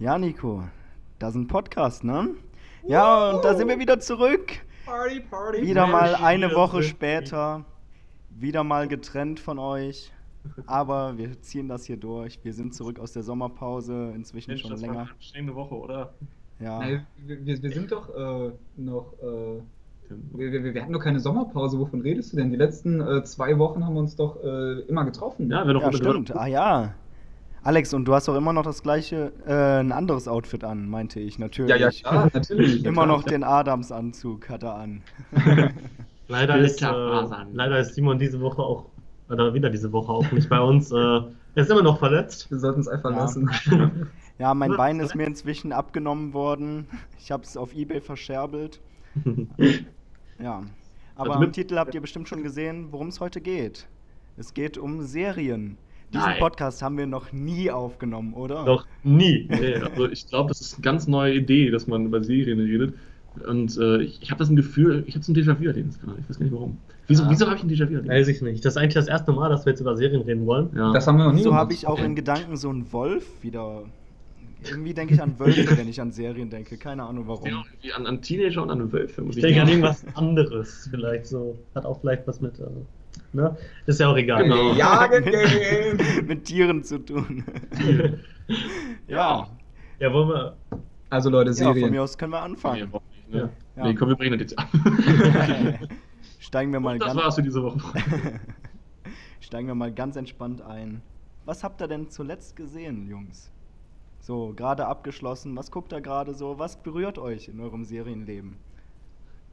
Ja, Nico, das ist ein Podcast, ne? Ja, und da sind wir wieder zurück. Party, Party. Wieder mal eine Woche später. Wieder mal getrennt von euch. Aber wir ziehen das hier durch. Wir sind zurück aus der Sommerpause, inzwischen Mensch, schon das war länger. eine anstrengende Woche, oder? Ja. Nein, wir, wir, wir sind doch äh, noch. Äh, wir, wir, wir hatten doch keine Sommerpause. Wovon redest du denn? Die letzten äh, zwei Wochen haben wir uns doch äh, immer getroffen. Ja, wir doch Ja, stimmt. Ah ja. Alex, und du hast doch immer noch das gleiche, äh, ein anderes Outfit an, meinte ich, natürlich. ja, ja, klar, natürlich. Immer noch den Adamsanzug hat er an. Leider ist, äh, leider ist Simon diese Woche auch, oder wieder diese Woche auch nicht bei uns. Äh, er ist immer noch verletzt. Wir sollten es einfach Ja. lassen. Ja, mein? Bein ist mir inzwischen abgenommen worden. Ich habe es auf Ebay verscherbelt. Ja. Aber Also am mit- Titel habt ihr bestimmt schon gesehen, worum es heute geht. Es geht um Serien. Diesen Nein. Podcast haben wir noch nie aufgenommen, oder? Doch nie. Nee, also ich glaube, das ist eine ganz neue Idee, dass man über Serien redet. Und äh, ich, ich habe das ein Gefühl, ich habe so ein Déjà-vu-Erlebnis gerade. Ich weiß gar nicht warum. Wieso, Ja. wieso habe ich ein Déjà-vu-Erlebnis? Weiß ich nicht. Das ist eigentlich das erste Mal, dass wir jetzt über Serien reden wollen. Ja. Das haben wir noch nie so habe ich auch in Gedanken so einen Wolf wieder. Irgendwie denke ich an Wölfe, wenn ich an Serien denke. Keine Ahnung Ich denke warum. auch irgendwie an, an Teenager und an Wölfe. muss Ich denke an irgendwas anderes vielleicht so. Hat auch vielleicht was mit, äh, ne? Ist ja auch egal. Genau. Ja, gegeben. Mit Tieren zu tun. ja. Ja, wollen wir. Also Leute, ja, von Serien. mir aus können wir Nee, anfangen. nicht, ne? Ja. Nee, komm, wir brechen das jetzt ab. Steigen wir mal Und das ganz. war's für diese Woche. Steigen wir mal ganz entspannt ein. Was habt ihr denn zuletzt gesehen, Jungs? So, gerade abgeschlossen. Was guckt ihr gerade so? Was berührt euch in eurem Serienleben?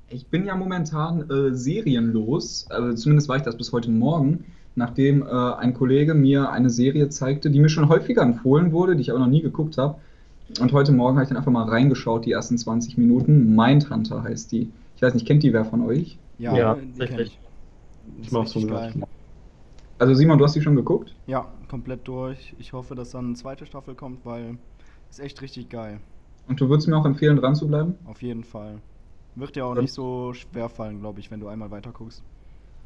Ich bin ja momentan äh, serienlos, also zumindest war ich das bis heute Morgen, nachdem äh, ein Kollege mir eine Serie zeigte, die mir schon häufiger empfohlen wurde, die ich aber noch nie geguckt habe. Und heute Morgen habe ich dann einfach mal reingeschaut, die ersten 20 Minuten. Mindhunter heißt die. Ich weiß nicht, kennt die wer von euch? Ja, Ja, die kenn ich. Ich mach's so geil. Also Simon, du hast die schon geguckt? Ja, komplett durch. Ich hoffe, dass dann eine zweite Staffel kommt, weil ist echt richtig geil. Und du würdest mir auch empfehlen, dran zu bleiben? Auf jeden Fall. Wird dir auch nicht so schwer fallen, glaube ich, wenn du einmal weiter guckst.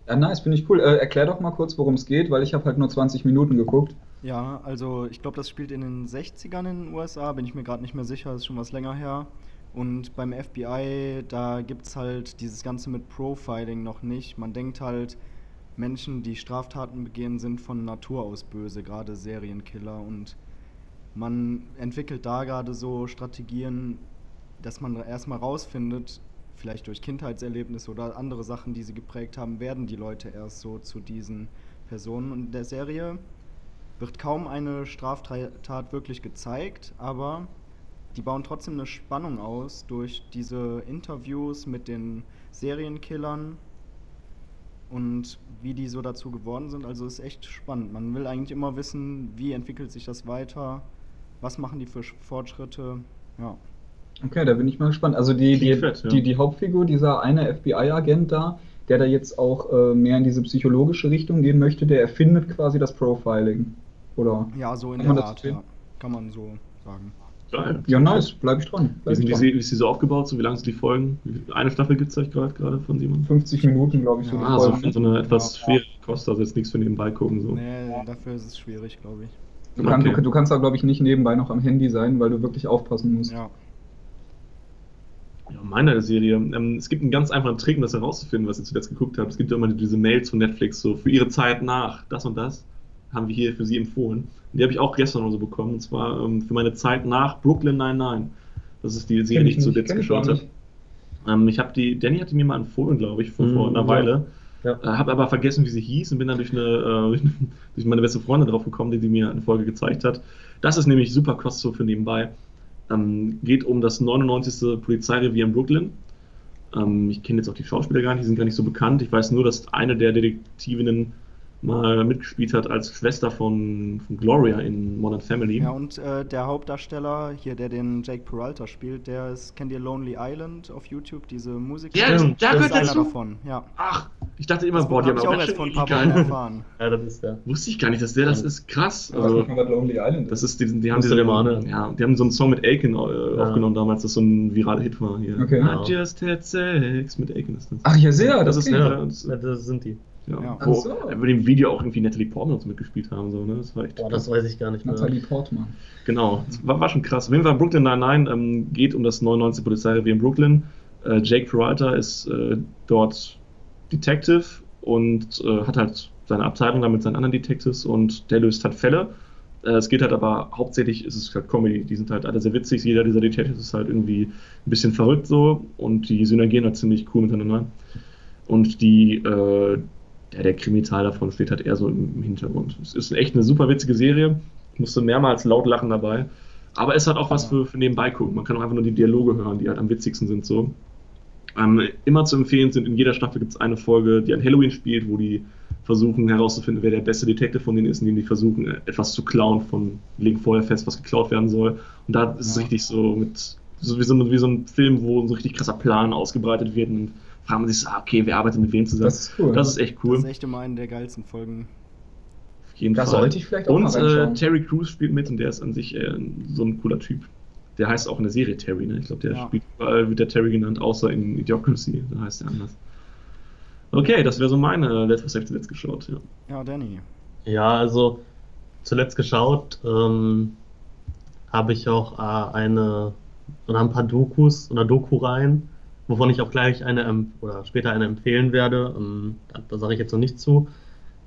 Ja, nice, finde ich cool. Äh, erklär doch mal kurz, worum es geht, weil ich habe halt nur 20 Minuten geguckt. Ja, also ich glaube, das spielt in den 60ern in den USA, bin ich mir gerade nicht mehr sicher, ist schon was länger her. Und beim FBI, da gibt es halt dieses Ganze mit Profiling noch nicht. Man denkt halt, Menschen, die Straftaten begehen, sind von Natur aus böse, gerade Serienkiller. Und man entwickelt da gerade so Strategien, dass man erstmal rausfindet, vielleicht durch Kindheitserlebnisse oder andere Sachen, die sie geprägt haben, werden die Leute erst so zu diesen Personen. Und in der Serie wird kaum eine Straftat wirklich gezeigt, aber die bauen trotzdem eine Spannung aus durch diese Interviews mit den Serienkillern und wie die so dazu geworden sind. Also ist echt spannend. Man will eigentlich immer wissen, wie entwickelt sich das weiter, was machen die für Sch- Fortschritte. Ja. Okay, da bin ich mal gespannt. Also die, die, fett, ja. die, die Hauptfigur, dieser eine FBI-Agent da, der da jetzt auch äh, mehr in diese psychologische Richtung gehen möchte, der erfindet quasi das Profiling. Oder? Ja, so in Kann der Art, ja. Kann man so sagen. Geil. Ja, nice, bleib ich dran. Wie, Bleib sind ich die, dran. Se- wie ist die so aufgebaut? So wie lang sind die Folgen? Wie- Eine Staffel gibt es euch gerade gerade von Simon? 50 Minuten, glaube ich, so Ja, die Ah, so so eine etwas Ja. schwere Kost, also jetzt nichts für nebenbei gucken. So. Nee, dafür ist es schwierig, glaube ich. Du, kann, Okay. du, du kannst da, glaube ich, nicht nebenbei noch am Handy sein, weil du wirklich aufpassen musst. Ja. Ja, meine Serie. Ähm, es gibt einen ganz einfachen Trick, um das herauszufinden, was ihr zuletzt geguckt habt. Es gibt ja immer diese Mails von Netflix, so für ihre Zeit nach das und das haben wir hier für sie empfohlen. Und die habe ich auch gestern oder so bekommen, und zwar ähm, für meine Zeit nach Brooklyn 99. Das ist die Serie, die ich zuletzt geschaut habe. Ähm, ich habe die, Danny hatte mir mal empfohlen, glaube ich, vor, vor Mhm, einer ja. Weile. Ja. Äh, habe aber vergessen, wie sie hieß und bin dann durch, eine, äh, durch meine beste Freundin drauf gekommen, die, die mir eine Folge gezeigt hat. Das ist nämlich super Kost so für nebenbei. Ähm, geht um das 99. Polizeirevier in Brooklyn. Ähm, ich kenne jetzt auch die Schauspieler gar nicht, die sind gar nicht so bekannt. Ich weiß nur, dass eine der Detektivinnen mal mitgespielt hat als Schwester von, von Gloria in Modern Family. Ja, und äh, der Hauptdarsteller hier, der den Jake Peralta spielt, der ist, kennt ihr Lonely Island auf YouTube, diese Musik? Der- der das gehört einer dazu? davon, ja. Ach, Ich dachte immer, Das boah, die habe haben ich auch paar Wochen geil. erfahren. Ja, das ist ja. Wusste ich gar nicht, dass der das ist. Krass. Also, Also, Lonely Island das ist, die, die haben mal anhören. ja, die haben so einen Song mit Aiken äh, aufgenommen damals, das so ein viraler Hit war hier. Okay. Ja. I just had sex mit Aiken ist das. Ach ja, sehr, Das das, ist ja- Ja, das- das sind die. Ja, Ja. wo so. bei dem Video auch irgendwie Natalie Portman mitgespielt haben. So, ne? Das war echt Boah, das weiß ich gar nicht mehr. Natalie Portman. Genau, das war, war schon krass. Auf jeden Fall Brooklyn Nine-Nine ähm, geht um das 99. Polizeirevier in Brooklyn. Äh, Jake Peralta ist äh, dort Detective und äh, hat halt seine Abteilung da mit seinen anderen Detectives und der löst halt Fälle. Äh, es geht halt aber hauptsächlich, ist es halt Comedy. Die sind halt alle sehr witzig. Jeder dieser Detectives ist halt irgendwie ein bisschen verrückt so und die synergieren halt ziemlich cool miteinander. Und die, äh, ja, der Krimi-Teil davon steht halt eher so im, Hintergrund. Es ist echt eine super witzige Serie. Ich musste mehrmals laut lachen dabei. Aber es hat auch was für, für nebenbei gucken. Man kann auch einfach nur die Dialoge hören, die halt am witzigsten sind so. Ähm, immer zu empfehlen sind, in jeder Staffel gibt es eine Folge, die an Halloween spielt, wo die versuchen herauszufinden, wer der beste Detective von denen ist, indem die versuchen, äh, etwas zu klauen von, legen vorher fest, was geklaut werden soll. Und da ist es richtig so mit, so wie, so wie so ein Film, wo so ein richtig krasser Plan ausgebreitet wird. Und fragt man sich so, ah, okay, wer arbeitet mit wem zusammen? Das ist cool. Das ist echt cool. Das ist echt immer eine der geilsten Folgen. Auf jeden Da Fall. sollte ich vielleicht auch Und mal äh. Terry Crews spielt mit und der ist an sich äh, so ein cooler Typ. Der heißt auch in der Serie Terry, ne? Ich glaube, der Ja. spielt überall, wird der Terry genannt, außer in Idiocracy, da heißt er anders. Okay, das wäre so meine letzte, was habe ich zuletzt geschaut, ja. Ja, Danny. Ja, also zuletzt geschaut ähm, habe ich auch äh, eine oder ein paar Dokus oder Doku-Reihen, wovon ich auch gleich eine oder später eine empfehlen werde. Ähm, da da sage ich jetzt noch nichts zu.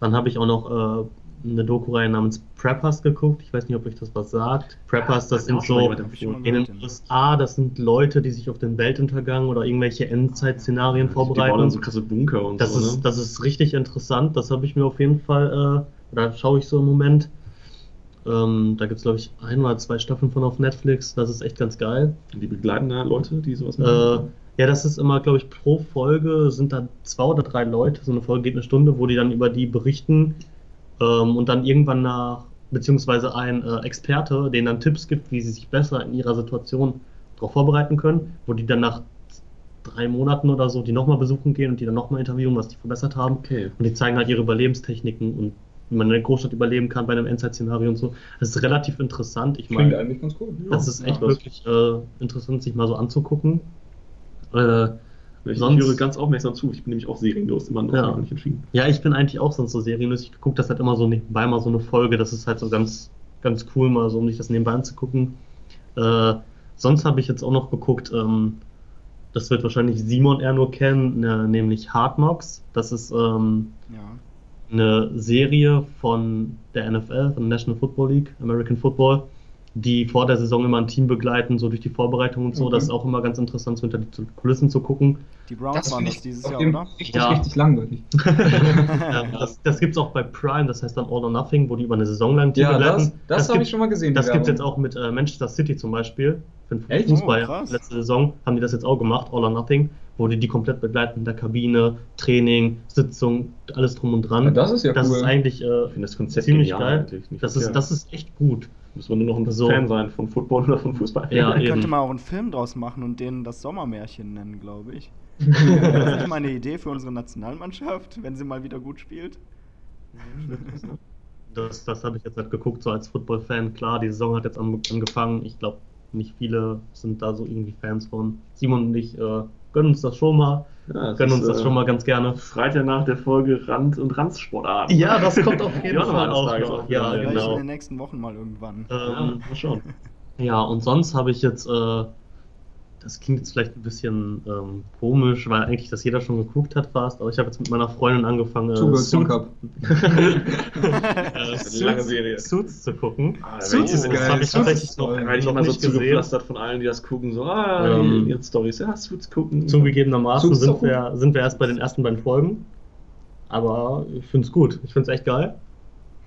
Dann habe ich auch noch äh, eine Doku-Reihe namens Preppers geguckt. Ich weiß nicht, ob euch das was sagt. Preppers, das sind so in den ja. USA, das sind Leute, die sich auf den Weltuntergang oder irgendwelche Endzeit-Szenarien Die bauen dann vorbereiten. so krasse Bunker und Das so, ist, ne? das ist richtig interessant. Das habe ich mir auf jeden Fall, äh, oder schaue ich so im Moment. Ähm, da gibt es, glaube ich, ein oder zwei Staffeln von auf Netflix. Das ist echt ganz geil. Die begleiten da Leute, die sowas Äh, machen. Ja, das ist immer, glaube ich, pro Folge sind da zwei oder drei Leute. So eine Folge geht eine Stunde, wo die dann über die berichten ähm, und dann irgendwann nach, beziehungsweise ein äh, Experte, denen dann Tipps gibt, wie sie sich besser in ihrer Situation darauf vorbereiten können, wo die dann nach drei Monaten oder so die nochmal besuchen gehen und die dann nochmal interviewen, was die verbessert haben. okay. Und die zeigen halt ihre Überlebenstechniken und wie man in der Großstadt überleben kann bei einem Endzeit-Szenario und so. Das ist relativ interessant. Ich Klingt meine, eigentlich ganz cool. das ist echt Ja. wirklich äh, interessant, sich mal so anzugucken. Äh, Ich sonst- höre ganz aufmerksam zu, ich bin nämlich auch serienlos, immer noch Ja. nicht entschieden. ja, ich bin eigentlich auch sonst so serienlos. Ich gucke das halt immer so nebenbei mal so eine Folge. Das ist halt so ganz, ganz cool, mal so, um sich das nebenbei anzugucken. Äh, sonst habe ich jetzt auch noch geguckt, ähm, das wird wahrscheinlich Simon eher nur kennen, ne, nämlich Hard Knocks. Das ist ähm, Ja. eine Serie von der NFL, von der National Football League, American Football, die vor der Saison immer ein Team begleiten, so durch die Vorbereitung und so. Okay. Das ist auch immer ganz interessant, so hinter die Kulissen zu gucken. Die Browns Das waren finde das ich dieses Jahr, oder? Richtig, Ja. richtig langweilig. Ja, das das gibt es auch bei Prime, das heißt dann All or Nothing, wo die über eine Saison lang ein Team Ja, begleiten. das, das habe gibt- ich schon mal gesehen. Das gibt es jetzt auch mit äh, Manchester City zum Beispiel. Für den Echt? Fußball. Oh. Letzte Saison haben die das jetzt auch gemacht, All or Nothing, wo die die komplett begleiten in der Kabine, Training, Sitzung, alles drum und dran. Ja, das ist ja das cool. ist eigentlich äh, Ich finde das Konzept ziemlich genial geil. Das ist, das ist echt gut. Muss man nur noch ein So. Fan sein von Football oder von Fußball. Ja, eben. könnte man auch einen Film draus machen und den das Sommermärchen nennen, glaube ich. Das nicht mal eine Idee für unsere Nationalmannschaft, wenn sie mal wieder gut spielt? Das, das habe ich jetzt halt geguckt, so als Football-Fan. Klar, die Saison hat jetzt an, angefangen. Ich glaube, nicht viele sind da so irgendwie Fans von. Simon und ich äh, gönnen uns das schon mal. Ja, gönnen ist, uns das äh, schon mal ganz gerne. Freitag nach der Folge Rand- und Ranzsportarten. Ja, das kommt auf jeden Ja, Fall auch noch. auch. Ja, Ja, Vielleicht in genau. den nächsten Wochen mal irgendwann. Ja, Ähm, mal schauen. ja, und sonst habe ich jetzt, äh, das klingt jetzt vielleicht ein bisschen ähm, komisch, weil eigentlich das jeder schon geguckt hat fast, aber ich habe jetzt mit meiner Freundin angefangen, äh, Two Suits- One Cup. äh, Das ist eine lange Suits- Serie. Suits zu gucken. Ah, Suits ist geil. Das habe ich Suits tatsächlich ist noch, werde ich noch immer so nicht gesehen. zugepflastert von allen, die das gucken, so, ah, Ähm, ihre Storys, ja, Suits gucken. Zugegebenermaßen Suits sind wir, sind wir erst bei den ersten beiden Folgen. Aber ich finde es gut. Ich finde es echt geil.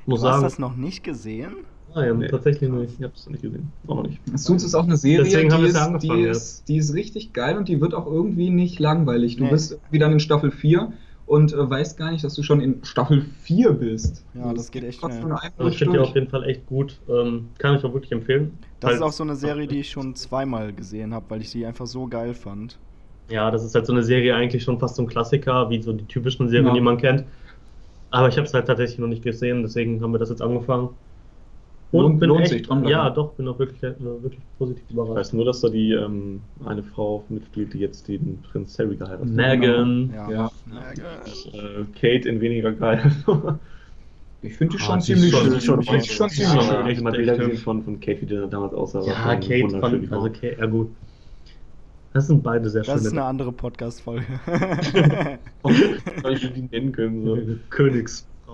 Muss du hast sagen. das noch nicht gesehen? Nein, Nee. tatsächlich nicht. Ich habe es noch nicht gesehen. Auch noch nicht. Suits ist auch eine Serie, Deswegen haben die es ist, ja die, ist, die ist richtig geil und die wird auch irgendwie nicht langweilig. Du Nee. bist irgendwie dann in Staffel 4 und äh, weißt gar nicht, dass du schon in Staffel 4 bist. Ja, das es geht echt schnell. Also ich finde die auf jeden Fall echt gut. Ähm, kann ich auch wirklich empfehlen. Das Weil- ist auch so eine Serie, die ich schon zweimal gesehen habe, weil ich sie einfach so geil fand. Ja, das ist halt so eine Serie eigentlich schon fast so ein Klassiker, wie so die typischen Serien, Ja. die man kennt. Aber ich habe es halt tatsächlich noch nicht gesehen, deswegen haben wir das jetzt angefangen. Lohnt- lohnt echt, sich, dranbleiben. Ja, doch, bin auch wirklich, wirklich positiv Ich überrascht. weiß nur, dass da die ähm, eine Frau mitspielt, die jetzt den Prinz Harry geheiratet hat. Megan. Ja. Ja. Äh, Kate in weniger geil. Ich finde die Ah, schon die ist ziemlich schon- schön. die schon- schon die ziemlich schön. schon- Ich habe mal echt Bilder hübsch. gesehen von, von Kate, wie die damals aussah. Ja, schon Kate die also. Kate, ja gut. Das sind beide sehr Das ist schöne eine andere Podcast-Folge. Soll ich die nennen können? So.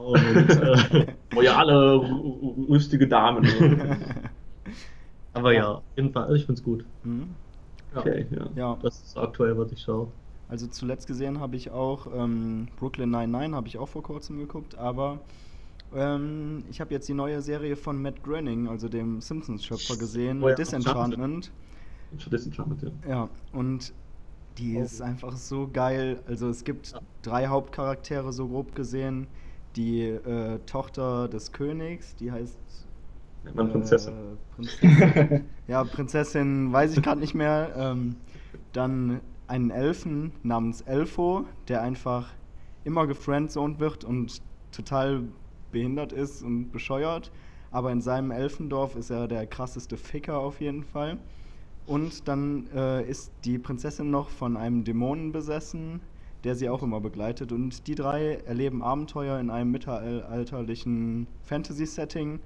Königsfrauen und äh, Royale, rü- rüstige Damen. aber ja, auf jeden Fall, also ich find's gut. Mhm. Okay, ja. Ja, Das ist aktuell, was ich schaue. also zuletzt gesehen habe ich auch ähm, Brooklyn 99, habe ich auch vor kurzem geguckt, aber ähm, ich habe jetzt die neue Serie von Matt Groening, also dem Simpsons-Schöpfer, gesehen, Oh ja, Disenchantment. Charmant, ja. Ja, und die Oh. ist einfach so geil. Also es gibt Ja. drei Hauptcharaktere, so grob gesehen. Die äh, Tochter des Königs, die heißt... Nennt man Prinzessin. Äh, Prinzessin. ja, Prinzessin weiß ich gerade nicht mehr. Ähm, dann einen Elfen namens Elfo, der einfach immer gefriendzoned wird und total behindert ist und bescheuert. Aber in seinem Elfendorf ist er der krasseste Ficker auf jeden Fall. Und dann äh, ist die Prinzessin noch von einem Dämonen besessen, der sie auch immer begleitet. Und die drei erleben Abenteuer in einem mittelalterlichen Fantasy-Setting.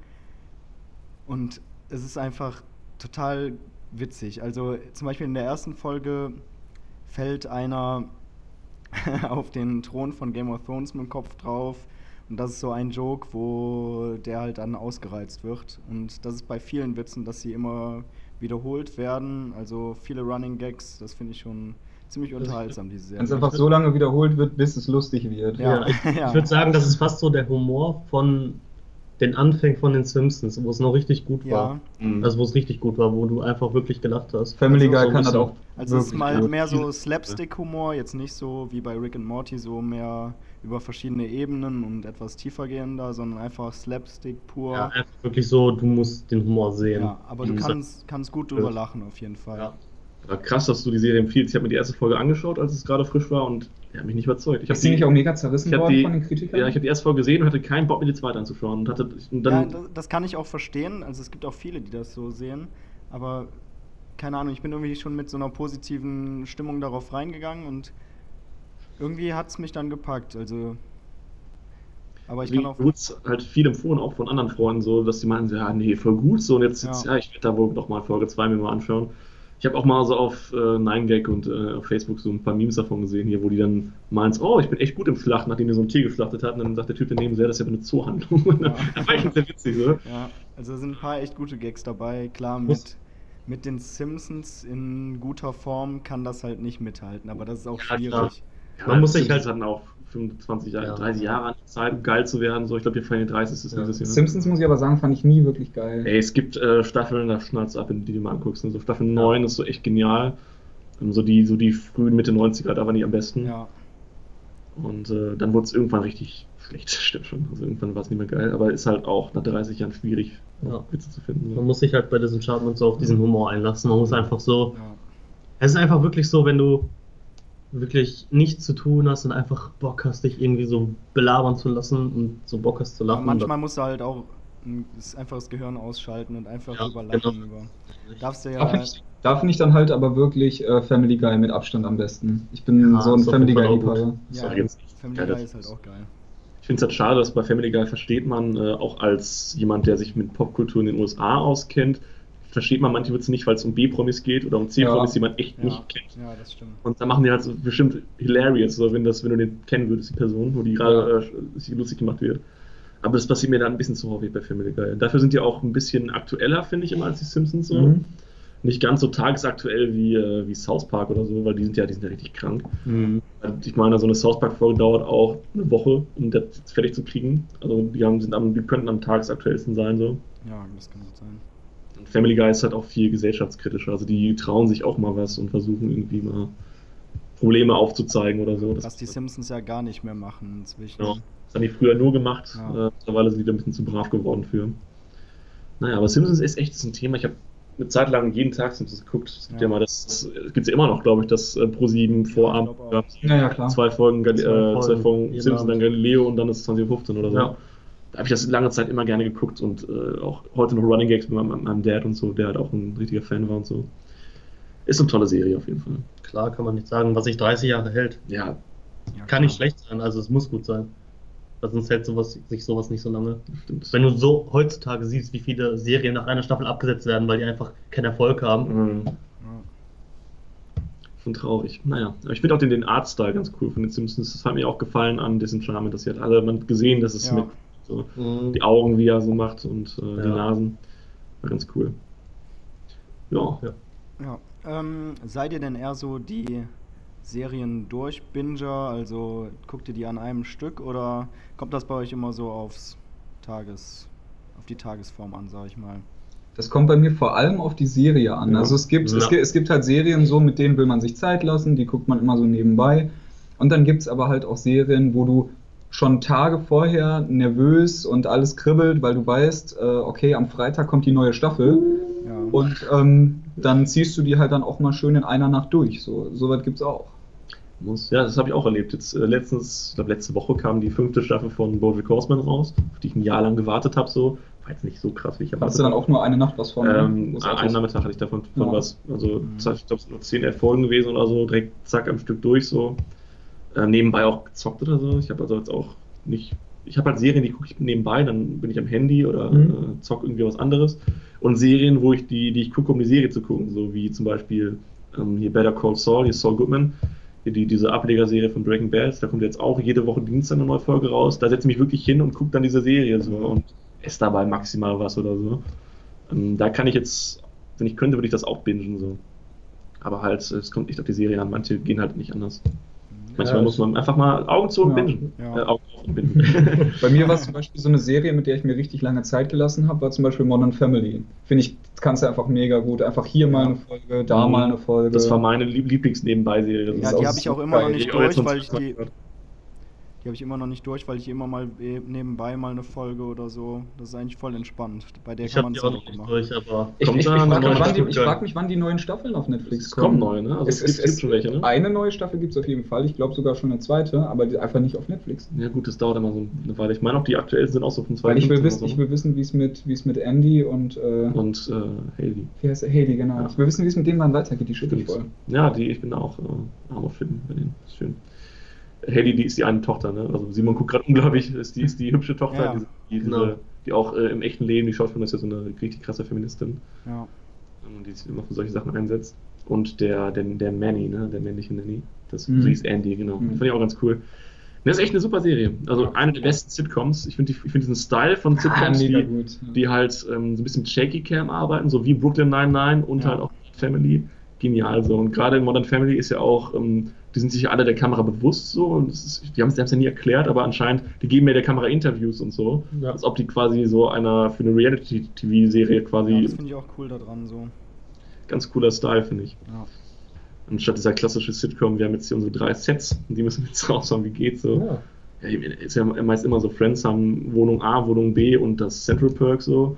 Und es ist einfach total witzig. Also zum Beispiel in der ersten Folge fällt einer auf den Thron von Game of Thrones mit dem Kopf drauf. Und das ist so ein Joke, wo der halt dann ausgereizt wird. Und das ist bei vielen Witzen, dass sie immer wiederholt werden. Also viele Running Gags, das finde ich schon ziemlich unterhaltsam, diese Wenn es Serie. einfach so lange wiederholt wird, bis es lustig wird. Ja. ich, ja. ich würde sagen, das ist fast so der Humor von den Anfängen von den Simpsons, wo es noch richtig gut war. Ja, Mhm. Also wo es richtig gut war, wo du einfach wirklich gelacht hast. Family Also Guy so ein kann das auch. Also es ist mal gut. mehr so Slapstick-Humor, jetzt nicht so wie bei Rick and Morty, so mehr über verschiedene Ebenen und etwas tiefer gehender, sondern einfach Slapstick pur. Ja, einfach wirklich so, du musst den Humor sehen. Ja, aber du Mhm. kannst, kannst gut drüber lachen auf jeden Fall. Ja. Aber krass, dass du die Serie empfiehlst. Ich habe mir die erste Folge angeschaut, als es gerade frisch war und die hat mich nicht überzeugt. Ich habe Ist die nicht auch mega zerrissen worden die, von den Kritikern? Ja, ich habe die erste Folge gesehen und hatte keinen Bock, mir die zweite anzuschauen. Und hatte, und Ja, dann, das, das kann ich auch verstehen. Also es gibt auch viele, die das so sehen. Aber keine Ahnung, ich bin irgendwie schon mit so einer positiven Stimmung darauf reingegangen und irgendwie hat es mich dann gepackt. Also. Aber ich kann auch. wurde halt viel empfohlen, auch von anderen Freunden, so, dass die meinen, ja, nee, voll gut, so, und jetzt, jetzt Ja. ja, ich werde da wohl noch mal Folge 2 mir mal anschauen. Ich habe auch mal so auf äh, 9gag und äh, auf Facebook so ein paar Memes davon gesehen, hier, wo die dann meinen, oh, ich bin echt gut im Schlachten, nachdem die so ein Tier geschlachtet hat, und dann sagt der Typ daneben, ja, das ist ja eine Zoohandlung. Ja. das war schon sehr witzig, so. Ja, also sind ein paar echt gute Gags dabei. Klar, mit, mit den Simpsons in guter Form kann das halt nicht mithalten, aber das ist auch schwierig. Ja, Man muss sich halt- hatten auch 25 Jahre, Ja. 30 Jahre an Zeit, um geil zu werden, so, ich glaube, die fallen 30 ist es Ja. dieses Jahr. Simpsons muss ich aber sagen, fand ich nie wirklich geil. Ey, es gibt äh, Staffeln, da schnallst du ab, wenn du die dir mal anguckst. Und so Staffel 9 ist so echt genial. Ähm, So die, so die frühen Mitte 90er, da waren die am besten. Ja, Und äh, dann wurde es irgendwann richtig schlecht, stimmt schon. Also irgendwann war es nicht mehr geil, aber ist halt auch nach 30 Jahren schwierig, Ja. Witze zu finden. Man muss sich halt bei diesen Chartments so auf diesen Humor einlassen. Man muss einfach so. ja. Es ist einfach wirklich so, wenn du wirklich nichts zu tun hast und einfach Bock hast, dich irgendwie so belabern zu lassen und so Bock hast zu Aber lachen. manchmal musst du halt auch mm, das einfach das Gehirn ausschalten und einfach Ja, drüber genau. lachen. Über. Darfst du ja. finde ich, da find ich dann halt aber wirklich äh, Family Guy mit Abstand am besten. Ich bin Ja, so ein Family gut. Das Ja, Family Guy ist halt auch geil. Ich finde es halt schade, dass bei Family Guy versteht man äh, auch als jemand, der sich mit Popkultur in den USA auskennt, versteht man manche Witze nicht, weil es um B-Promis geht oder um C-Promis, Ja. die man echt Ja, nicht kennt. ja, das stimmt. Und dann machen die halt so bestimmt hilarious, so wenn, das, wenn du den kennen würdest, die Person, wo die gerade äh, sich lustig gemacht wird. Aber das passiert mir dann ein bisschen zu häufig bei Family Guy. Dafür sind die auch ein bisschen aktueller, finde ich immer, als die Simpsons so. Mhm. Nicht ganz so tagesaktuell wie, äh, wie South Park oder so, weil die sind ja, die sind ja richtig krank. Mhm. Ich meine, so eine South Park-Folge dauert auch eine Woche, um das fertig zu kriegen. Also die, haben, sind am, die könnten am tagesaktuellsten sein. So. Ja, das kann gut sein. Und Family Guy ist halt auch viel gesellschaftskritischer. Also die trauen sich auch mal was und versuchen irgendwie mal Probleme aufzuzeigen oder so. Das, Was die Simpsons ja gar nicht mehr machen inzwischen. Ja. Das haben die früher nur gemacht. Ja. Äh, mittlerweile sind die da ein bisschen zu brav geworden für. Naja, aber Simpsons ist echt ein Thema. Ich habe eine Zeit lang jeden Tag Simpsons geguckt. Es gibt ja, Ja. mal das, das gibt es ja immer noch, glaube ich, das äh, Pro7 Vorabend. ich glaub auch. gab. Ja, ja, klar. Zwei Folgen, Gal Zwei äh, zwei Folgen, Folgen Simpsons, dann. Galileo und dann ist es 2015 oder so. Ja. Habe ich das lange Zeit immer gerne geguckt und äh, auch heute noch Running Gags mit meinem, meinem Dad und so, der halt auch ein richtiger Fan war und so. Ist eine tolle Serie auf jeden Fall. Klar kann man nicht sagen, was sich 30 Jahre hält. Ja, Ja, Kann nicht schlecht sein, also es muss gut sein. Weil sonst hält sowas, sich sowas nicht so lange. stimmt. Wenn du so heutzutage siehst, wie viele Serien nach einer Staffel abgesetzt werden, weil die einfach keinen Erfolg haben. Mhm. Schon traurig. Naja, aber ich finde auch den, den Artstyle ganz cool von den Simpsons. Das hat mir auch gefallen an dessen Charme, dass sie hat alle man hat gesehen, dass es Ja. mit so die Augen, wie er so macht und äh, die Ja. Nasen. War ganz cool. Ja. Ja. Ja. Ähm, seid ihr denn eher so die Serien-Durchbinger? Also guckt ihr die an einem Stück oder kommt das bei euch immer so aufs Tages, auf die Tagesform an, sag ich mal? Das kommt bei mir vor allem auf die Serie an. Ja. Also es gibt, es Ja. gibt, es gibt halt Serien so, mit denen will man sich Zeit lassen, die guckt man immer so nebenbei. Und dann gibt es aber halt auch Serien, wo du schon Tage vorher nervös und alles kribbelt, weil du weißt, äh, okay, am Freitag kommt die neue Staffel. Ja. Und ähm, dann ziehst du die halt dann auch mal schön in einer Nacht durch. So, so was gibt's auch. Ja, das habe ich auch erlebt. Jetzt äh, letztens, ich glaube letzte Woche kam die fünfte Staffel von BoJack Horseman raus, auf die ich ein Jahr lang gewartet habe. So war jetzt nicht so krass, wie ich erwartet Hast du dann auch nur eine Nacht was von? Ähm, Großartig. einen Nachmittag hatte ich davon von Ja. was. Also Mhm. ich glaube, es sind nur 10, 11 Folgen gewesen oder so, direkt zack am Stück durch so. Äh, nebenbei auch gezockt oder so. Ich habe also jetzt auch nicht. Ich habe halt Serien, die gucke ich nebenbei, dann bin ich am Handy oder Mhm. äh, zock irgendwie was anderes. Und Serien, wo ich die, die ich gucke, um die Serie zu gucken, so wie zum Beispiel ähm, hier Better Call Saul, hier Saul Goodman, hier die, diese Ablegerserie von Breaking Bad, da kommt jetzt auch jede Woche Dienstag eine neue Folge raus. Da setze ich mich wirklich hin und gucke dann diese Serie so und esse dabei maximal was oder so. Ähm, da kann ich jetzt, wenn ich könnte, würde ich das auch bingen so. Aber halt, es kommt nicht auf die Serie an, manche gehen halt nicht anders. Manchmal Ja, muss man einfach mal Augen zu und Ja. bingen. Ja. Äh, Augen auf und bingen. Bei mir war es zum Beispiel so eine Serie, mit der ich mir richtig lange Zeit gelassen habe, war zum Beispiel Modern Family. Finde ich, kannst du einfach mega gut. Einfach hier mal eine Folge, da Mhm. mal eine Folge. das war meine Lieb Lieblings-Nebenbei-Serie. Ja, ist die habe ich auch immer noch nicht durch, weil ich die, gehört. Die habe ich immer noch nicht durch, weil ich immer mal eh nebenbei mal eine Folge oder so. Das ist eigentlich voll entspannt. Bei der Ich kann habe man die es auch auch noch gut nicht machen. durch, aber Ich, ich, ich, frage mich, frag mich, wann die neuen Staffeln auf Netflix Es kommen. kommen neue, ne? Also es, es, es, gibt, es, gibt schon welche, ne? Eine neue Staffel gibt es auf jeden Fall. Ich glaube sogar schon eine zweite, aber die, einfach nicht auf Netflix. Ja gut, das dauert immer so eine Weile. Ich meine auch die aktuellen sind auch so von Weil ich will 2015 wissen, oder ich so. will wissen, wie es mit, wie es mit Andy und, äh, Und äh, Haley. wie heißt er? Haley, genau. Ja. Ich will wissen, wie es mit dem dann weitergeht. Die schütte ich Stimmt. voll. Ja, die, ich bin da auch äh, armer Film bei denen. Ist schön. Haley, die ist die eine Tochter, ne? Also Simon guckt gerade unglaublich, ist die, ist die hübsche Tochter, Ja. die, die, diese, Genau. die auch äh, im echten Leben, die Schauspielerin ist ja so eine richtig krasse Feministin, Ja. ähm, die sich immer für solche Sachen einsetzt. Und der, der, der Manny, ne? Der männliche Nanny. Das Mhm. so hieß Andy, genau. Mhm. Fand ich auch ganz cool. Das ist echt eine super Serie. Also Ja. eine der besten Sitcoms. Ich finde die- ich finde diesen Style von Ah, Sitcoms, mega die, gut. die halt ähm, so ein bisschen mit Shaky Cam arbeiten, so wie Brooklyn Nine-Nine und Ja. halt auch Family. Genial so. Und gerade in Modern Family ist ja auch, ähm, die sind sich alle der Kamera bewusst so und ist, die haben es ja nie erklärt, aber anscheinend, die geben ja der Kamera Interviews und so. Ja. Als ob die quasi so einer für eine Reality-TV-Serie quasi ja, das finde ich auch cool daran so. ganz cooler Style, finde ich. Ja. Anstatt dieser klassische Sitcom, wir haben jetzt hier unsere drei Sets und die müssen wir jetzt raushauen, wie geht's so. Ja. Ja, ist ja meist immer so, Friends haben Wohnung A, Wohnung B und das Central Perk so.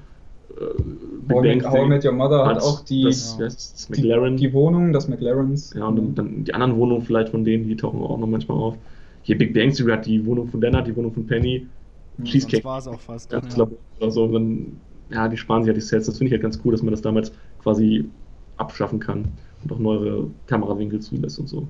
Äh, How, I Met- How I Met Your Mother hat hat auch die, das, Ja. das, die, McLaren. die Wohnung, das McLarens. ja, und dann, dann die anderen Wohnungen vielleicht von denen, die tauchen auch noch manchmal auf. Hier Big Bang Theory hat die Wohnung von Lennart, die Wohnung von Penny, Ja, Cheesecake. Das war es auch fast. Ja, Ja. oder so. Dann, ja, die sparen sich ja die Sets. Das finde ich halt ganz cool, dass man das damals quasi abschaffen kann und auch neuere Kamerawinkel zulässt und so.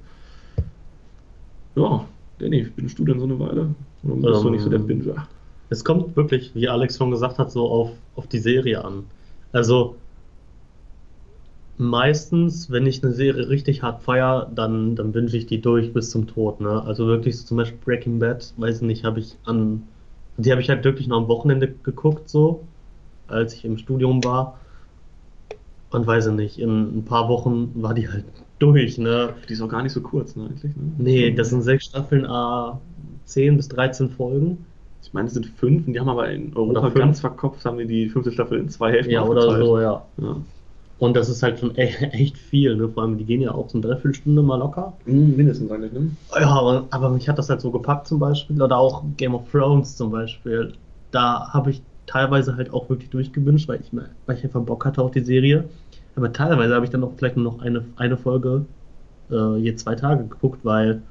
Ja, Danny, bingest du denn so eine Weile? Oder bist du Ähm, nicht so der Binger? Es kommt wirklich, wie Alex schon gesagt hat, so auf, auf die Serie an. Also meistens, wenn ich eine Serie richtig hart feier, dann, dann binge ich die durch bis zum Tod. Ne? Also wirklich so zum Beispiel Breaking Bad, weiß ich nicht, habe ich an, die habe ich halt wirklich nur am Wochenende geguckt, so, als ich im Studium war. Und weiß ich nicht, in ein paar Wochen war die halt durch, ne? Die ist auch gar nicht so kurz, ne, eigentlich. Ne? Nee, das sind sechs Staffeln, a 10 bis 13 Folgen. Ich meine, es sind fünf und die haben aber in Europa ganz verkopft, haben die die fünfte Staffel in zwei Hälften Ja, oder so, ja. Ja. Und das ist halt schon e echt viel, ne? Vor allem, die gehen ja auch so eine Dreiviertelstunde mal locker. Mhm, mindestens eigentlich, ne? Ja, aber, aber mich hat das halt so gepackt zum Beispiel. Oder auch Game of Thrones zum Beispiel. Da habe ich teilweise halt auch wirklich durchgewünscht, weil ich, weil ich einfach Bock hatte auf die Serie. Aber teilweise habe ich dann auch vielleicht nur noch eine, eine Folge äh, je zwei Tage geguckt, weil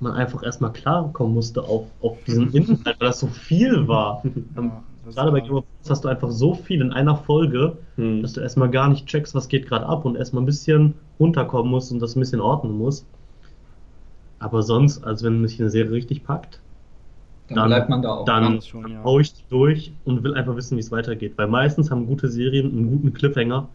man einfach erstmal klarkommen musste auf, auf diesen Inhalt, weil das so viel war. Ähm, Ja, das Gerade bei Game of Thrones hast du einfach so viel in einer Folge, Hm. dass du erstmal gar nicht checkst, was geht gerade ab und erstmal ein bisschen runterkommen musst und das ein bisschen ordnen musst. Aber sonst, also wenn mich eine Serie richtig packt, Dann, Dann- bleibt man da auch. dann schon, ja. hau ich durch und will einfach wissen, wie es weitergeht. Weil meistens haben gute Serien einen guten Cliffhanger.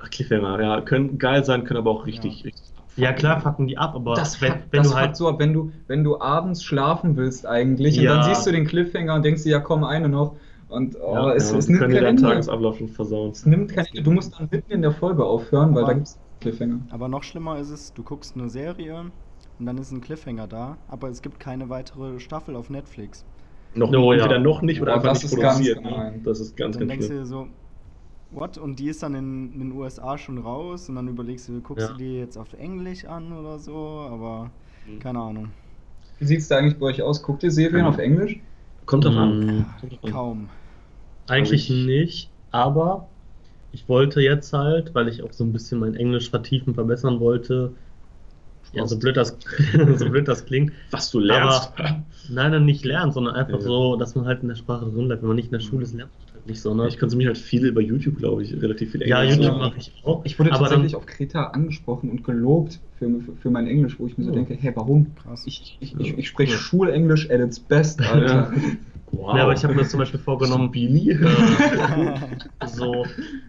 Ach, Cliffhanger, ja, können geil sein, können aber auch richtig, Ja. richtig Ja, klar, fucken die ab, aber das wenn, wenn das du halt. so ab, wenn du, wenn du abends schlafen willst eigentlich und Ja. dann siehst du den Cliffhanger und denkst dir, ja komm, eine noch. Und oh, Ja, es, ja, es nimmt können dir kein deinen Ende. Tagesablauf schon versauen. Es nimmt kein. Du musst dann mitten in der Folge aufhören, weil Aber- da gibt es Cliffhanger. Aber noch schlimmer ist es, du guckst eine Serie und dann ist ein Cliffhanger da, aber es gibt keine weitere Staffel auf Netflix. Noch, Oh, ja. entweder noch nicht oder Oh, einfach das nicht ist ganz produziert. Ne? Das ist ganz, dann ganz denkst du dir so, what? Und die ist dann in, in den USA schon raus und dann überlegst du, guckst Ja. du die jetzt auf Englisch an oder so, aber Mhm. keine Ahnung. Wie sieht es da eigentlich bei euch aus? Guckt ihr Serien Mhm. auf Englisch? Kommt drauf an. Drauf an. Kaum. Eigentlich ich- nicht, aber ich wollte jetzt halt, weil ich auch so ein bisschen mein Englisch vertiefen, verbessern wollte. Ja, so blöd das, so blöd das klingt. Was du lernst. Nein, nein, nicht lernen, sondern einfach Ja. so, dass man halt in der Sprache drin bleibt. Wenn man nicht in der Schule ist, lernt man nicht so, ne? Ich konsumiere halt viel über YouTube, glaube ich, relativ viel ja, Englisch. YouTube Ja. mache ich auch. Ich wurde aber tatsächlich dann, auf Kreta angesprochen und gelobt für, für, für mein Englisch, wo ich mir so Oh. denke, hä, warum? Krass. Ich, ich, ich, ich spreche Cool. Schulenglisch at its best, Alter. Wow. Ja, aber ich habe mir zum Beispiel vorgenommen, Billy. äh, so,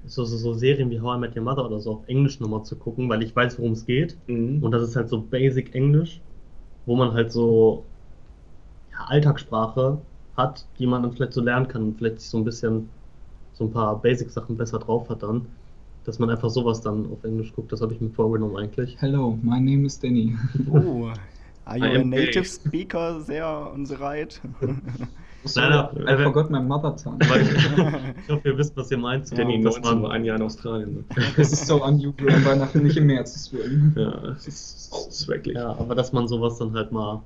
so, so, so Serien wie How I Met Your Mother oder so auf Englisch nochmal zu gucken, weil ich weiß, worum es geht. Mhm. Und das ist halt so Basic Englisch, wo man halt so ja, Alltagssprache hat, die man dann vielleicht so lernen kann und vielleicht sich so ein bisschen so ein paar Basic-Sachen besser drauf hat dann. Dass man einfach sowas dann auf Englisch guckt, das habe ich mir vorgenommen eigentlich. Hello, my name is Danny. Oh, are you a native gay. speaker there on the right? Leider, I äh, forgot my mother tongue. Ich, hoffe, ihr wisst, was ihr meint. so, Danny, dass 19 man, war ein Jahr in Australien. Ne? Das ist so unusual an Weihnachten, nicht im März zu werden. Ja, das ist, das ist schrecklich. ja, aber dass man sowas dann halt mal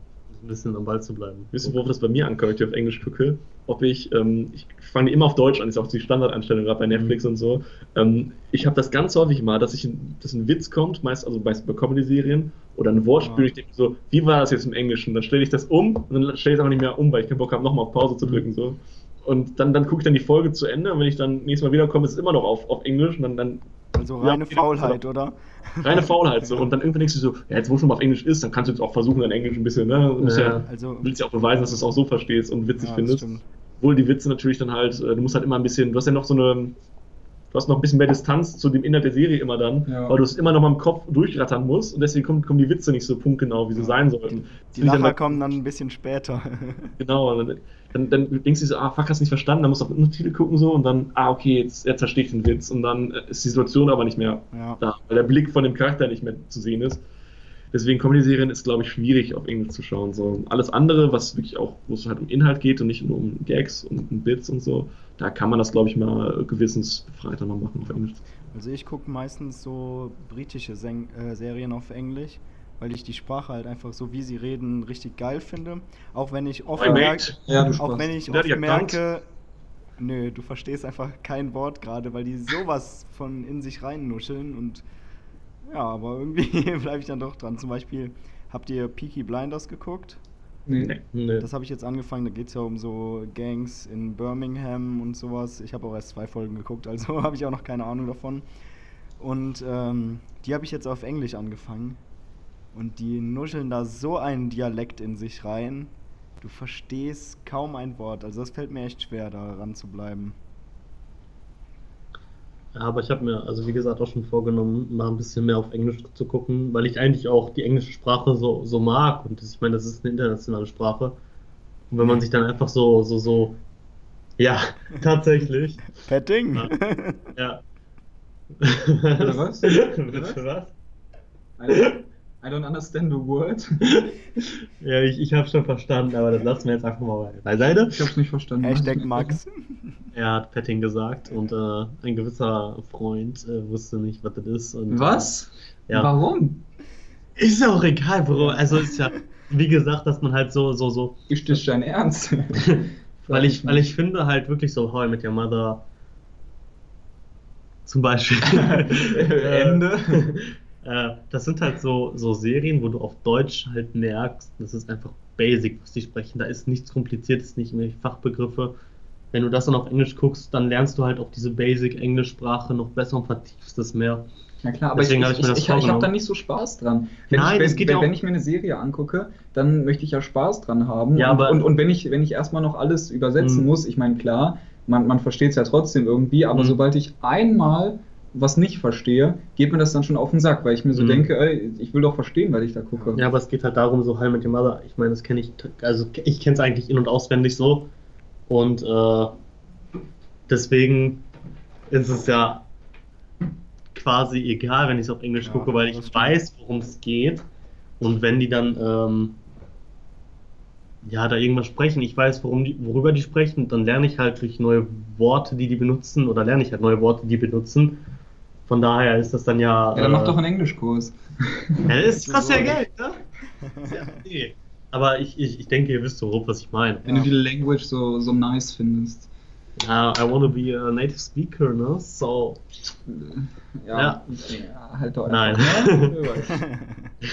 ein bisschen am Ball zu bleiben. Wisst ihr, worauf das bei mir ankommt, wenn ich auf Englisch gucke? Ob ich, ähm, ich fange immer auf Deutsch an, ist auch die Standardeinstellung gerade bei Netflix Mhm. und so. Ähm, ich habe das ganz häufig mal, dass ich, dass ein Witz kommt, meist also bei, bei Comedy-Serien oder ein Wortspiel, Ja. ich denke so, wie war das jetzt im Englischen? Dann stelle ich das um und dann stelle ich es aber nicht mehr um, weil ich keinen Bock habe, nochmal auf Pause zu Mhm. drücken. So. Und dann, dann gucke ich dann die Folge zu Ende und wenn ich dann nächstes Mal wiederkomme, ist es immer noch auf, auf Englisch und dann, dann Also Ja, reine okay, Faulheit, oder? reine Faulheit. So. Und dann irgendwann denkst du so, ja, jetzt wo schon mal auf Englisch ist, dann kannst du jetzt auch versuchen, dein Englisch ein bisschen, ne? Du Ja. ja, Also, willst ja auch beweisen, dass du es auch so verstehst und witzig ja, findest. Obwohl die Witze natürlich dann halt, äh, du musst halt immer ein bisschen, du hast ja noch so eine, du hast noch ein bisschen mehr Distanz zu dem Inhalt der Serie immer dann, Ja. weil du es immer noch mal im Kopf durchrattern musst und deswegen kommen, kommen die Witze nicht so punktgenau, wie sie Ja. sein sollten. Die dann Lacher bei- kommen dann ein bisschen später. Genau, dann, dann, dann denkst du so, ah, fuck, hast nicht verstanden, dann musst du auf den Untertitel gucken so und dann, ah, okay, jetzt, jetzt verstehe ich den Witz und dann äh, ist die Situation aber nicht mehr ja. da, weil der Blick von dem Charakter nicht mehr zu sehen ist. Deswegen Comedy-Serien ist, glaube ich, schwierig auf Englisch zu schauen. So alles andere, was wirklich auch, wo es halt um Inhalt geht und nicht nur um Gags und um Bits und so, da kann man das, glaube ich, mal gewissensbefreiter mal machen auf Englisch. Also ich gucke meistens so britische Sen äh, Serien auf Englisch, weil ich die Sprache halt einfach so, wie sie reden, richtig geil finde. Auch wenn ich oft merke. Ja, auch wenn ich oft merke, nö, du verstehst einfach kein Wort gerade, weil die sowas von in sich reinnuscheln und ja, aber irgendwie bleibe ich dann doch dran. Zum Beispiel, habt ihr Peaky Blinders geguckt? Nee. Nee. Das habe ich jetzt angefangen, da geht es ja um so Gangs in Birmingham und sowas. Ich habe auch erst zwei Folgen geguckt, also habe ich auch noch keine Ahnung davon. Und ähm, die habe ich jetzt auf Englisch angefangen. Und die nuscheln da so einen Dialekt in sich rein. Du verstehst kaum ein Wort. Also das fällt mir echt schwer, da ran zu bleiben. Ja, aber ich habe mir, also wie gesagt, auch schon vorgenommen, mal ein bisschen mehr auf Englisch zu gucken, weil ich eigentlich auch die englische Sprache so, so mag. Und das, ich meine, das ist eine internationale Sprache. Und wenn man sich dann einfach so, so, so, ja, tatsächlich, Petting! Ja. ja. Bitte was? Bitte was? I don't, I don't understand the word. Ja, ich, ich habe schon verstanden, aber das lassen wir jetzt einfach mal beiseite. Ich hab's nicht verstanden. Hashtag Max. Er hat Petting gesagt und äh, ein gewisser Freund äh, wusste nicht, was das ist. Und, Was? Ja. Warum? Ist ja auch egal, Bro. Also ist ja, wie gesagt, dass man halt so, so, so. Ist das dein Ernst? weil ich, weil ich finde halt wirklich so How I Met Your Mother zum Beispiel. Ende. Äh, das sind halt so, so Serien, wo du auf Deutsch halt merkst, das ist einfach basic, was die sprechen. Da ist nichts Kompliziertes, nicht irgendwelche Fachbegriffe. Wenn du das dann auf Englisch guckst, dann lernst du halt auch diese Basic-Englischsprache noch besser und vertiefst es mehr. Ja klar, aber Deswegen ich, ich, ich ich, habe da nicht so Spaß dran. Wenn, Nein, ich, wenn, es geht wenn, wenn ich mir eine Serie angucke, dann möchte ich ja Spaß dran haben. Ja, und, aber- und, und wenn ich, wenn ich erstmal noch alles übersetzen Mhm. muss, ich meine, klar, man, man versteht es ja trotzdem irgendwie, aber Mhm. sobald ich einmal was nicht verstehe, geht mir das dann schon auf den Sack, weil ich mir so Mhm. denke, ey, ich will doch verstehen, weil ich da gucke. Ja, aber es geht halt darum, so I Met Your Mother, ich meine, das kenne ich, also ich kenne es eigentlich in- und auswendig so. Und äh, deswegen ist es ja quasi egal, wenn ich es auf Englisch Ja, gucke, weil ich weiß, worum es geht. Und wenn die dann ähm, ja da irgendwas sprechen, ich weiß, worum die, worüber die sprechen, dann lerne ich halt durch neue Worte, die die benutzen, oder lerne ich halt neue Worte, die benutzen. Von daher ist das dann ja. Ja, dann mach äh, doch einen Englischkurs. ja, das kostet ja. Geld, ne? Ja, nee. Aber ich, ich, ich denke, ihr wisst so grob, was ich meine. Wenn Ja. du die Language so, so nice findest. Ja, I want to be a native speaker, ne? So. Ja, Ja. ja halt doch Nein. Ne?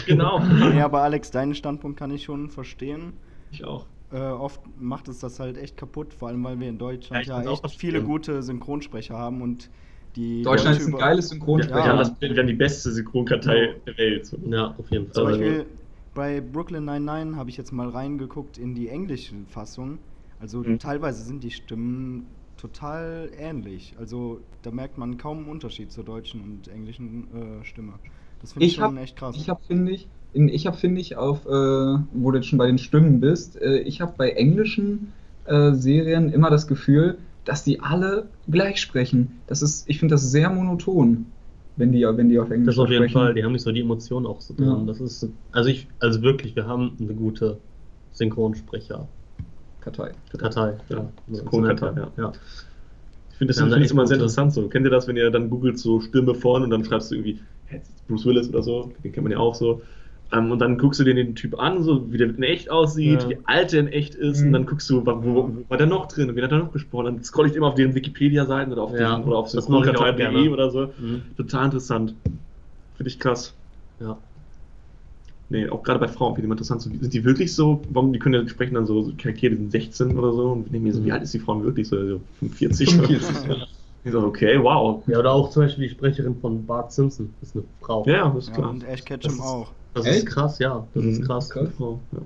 Genau. nee, aber Alex, deinen Standpunkt kann ich schon verstehen. Ich auch. Äh, oft macht es das halt echt kaputt, vor allem weil wir in Ja, Deutschland ja, auch echt viele gute Synchronsprecher haben und die Deutschland ist ein geiles Synchronsprecher. wir, haben das, wir haben die beste Synchronkartei Genau. der Welt. So. Ja, auf jeden Fall. Zum Also, Beispiel bei Brooklyn 99 habe ich jetzt mal reingeguckt in die englische Fassung. Also Mhm. teilweise sind die Stimmen total ähnlich. Also da merkt man kaum einen Unterschied zur deutschen und englischen äh, Stimme. Das finde ich, Ich schon hab- echt krass. Ich habe, finde ich, in, ich habe, finde ich, auf, äh, wo du jetzt schon bei den Stimmen bist, äh, ich habe bei englischen äh, Serien immer das Gefühl, dass die alle gleich sprechen. Das ist, ich finde das sehr monoton, wenn die, wenn die auf Englisch das auf jeden sprechen. Fall, die haben nicht so die Emotionen auch so drin. Ja. Das ist, also ich, also wirklich, wir haben eine gute Synchronsprecher. Kartei. Kartei. Ja, Synchronkartei, man. ja. Ich finde das, das echt immer sehr gute- interessant so. Kennt ihr das, wenn ihr dann googelt so Stimme von und dann schreibst du irgendwie hä, das ist Bruce Willis oder so, den kennt man ja auch so. Ähm, und dann guckst du dir den Typ an, so wie der in echt aussieht, Ja. wie alt der in echt ist, Mhm. und dann guckst du, wo, wo, wo war der noch drin und wen hat er noch gesprochen. Dann scroll ich immer auf deren Wikipedia-Seiten oder auf, Ja, diesen, oder auf auch synchronkartei.de gerne. oder so. Mhm. Total interessant. Finde ich krass. Ja. Nee, auch gerade bei Frauen finde ich immer interessant. So, sind die wirklich so, warum die können ja sprechen dann so, so Charaktere, die sind 16 oder so und ich denke mir so, Mhm. wie alt ist die Frau wirklich so? so 45? 45. Ich so, okay, wow. ja, oder auch zum Beispiel die Sprecherin von Bart Simpson, das ist eine Frau. Ja, ja, das ist ja, klar. und Ash Das Ketchum ist- auch. Das Echt? ist krass, ja. Das ist Mhm. krass. Krass. Frau, ja.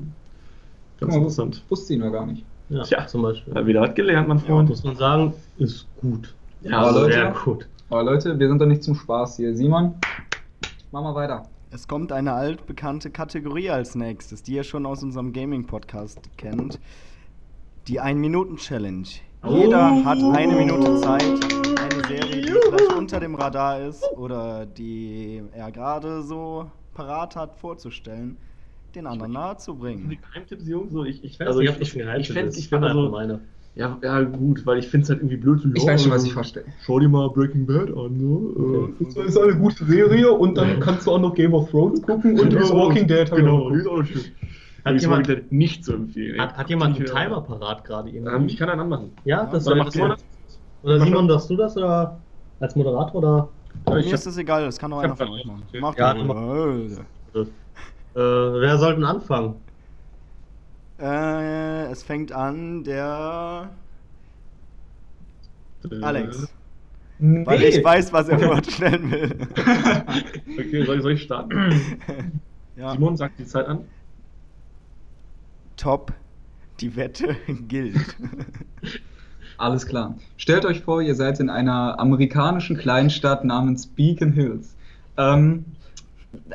Ganz mal, interessant. Wusste ich noch gar nicht. Ja, Tja. zum Beispiel. Ja, wieder was gelernt, mein Ja, Freund. muss man sagen, ist gut. Ja, aber Leute- sehr gut. Aber Leute, wir sind doch nicht zum Spaß hier. Simon, mach mal weiter. Es kommt eine altbekannte Kategorie als nächstes, die ihr schon aus unserem Gaming-Podcast kennt. Die 1-Minuten-Challenge. Jeder Oh. hat eine Minute Zeit, eine Serie, die vielleicht unter dem Radar ist oder die er gerade so parat hat, vorzustellen, den anderen Die nahezubringen. Geheimtipps, Jungs, so ich, ich, Also also ich ich, hab nicht ich ich ich also meine. ja, ja, gut, weil ich finde es halt irgendwie blöd. Ich ja, weiß schon, was ich verstehe. Schau dir mal Breaking Bad an, ne? Okay. Äh, ist eine gute Serie und dann kannst du auch noch Game of Thrones gucken Genau, genau, die ist auch schön. Hat Hat jemand- nicht zu empfehlen. Hat, hat jemand einen Timer parat gerade irgendwie? Ähm, ich kann einen anmachen. ja, das macht Simon cool. das? Oder Simon, darfst du das oder als Moderator oder? Mir ich ist das egal, das kann auch ich einer hab von euch machen. okay. Macht Ja, doch. Äh, wer soll denn anfangen? Äh, es fängt an, der Äh, Alex. Nee. Weil ich weiß, was er vorstellen will. Okay, soll ich, soll ich starten? ja. Simon sagt die Zeit an. Top, die Wette gilt. Alles klar. Stellt euch vor, ihr seid in einer amerikanischen Kleinstadt namens Beacon Hills. Ähm,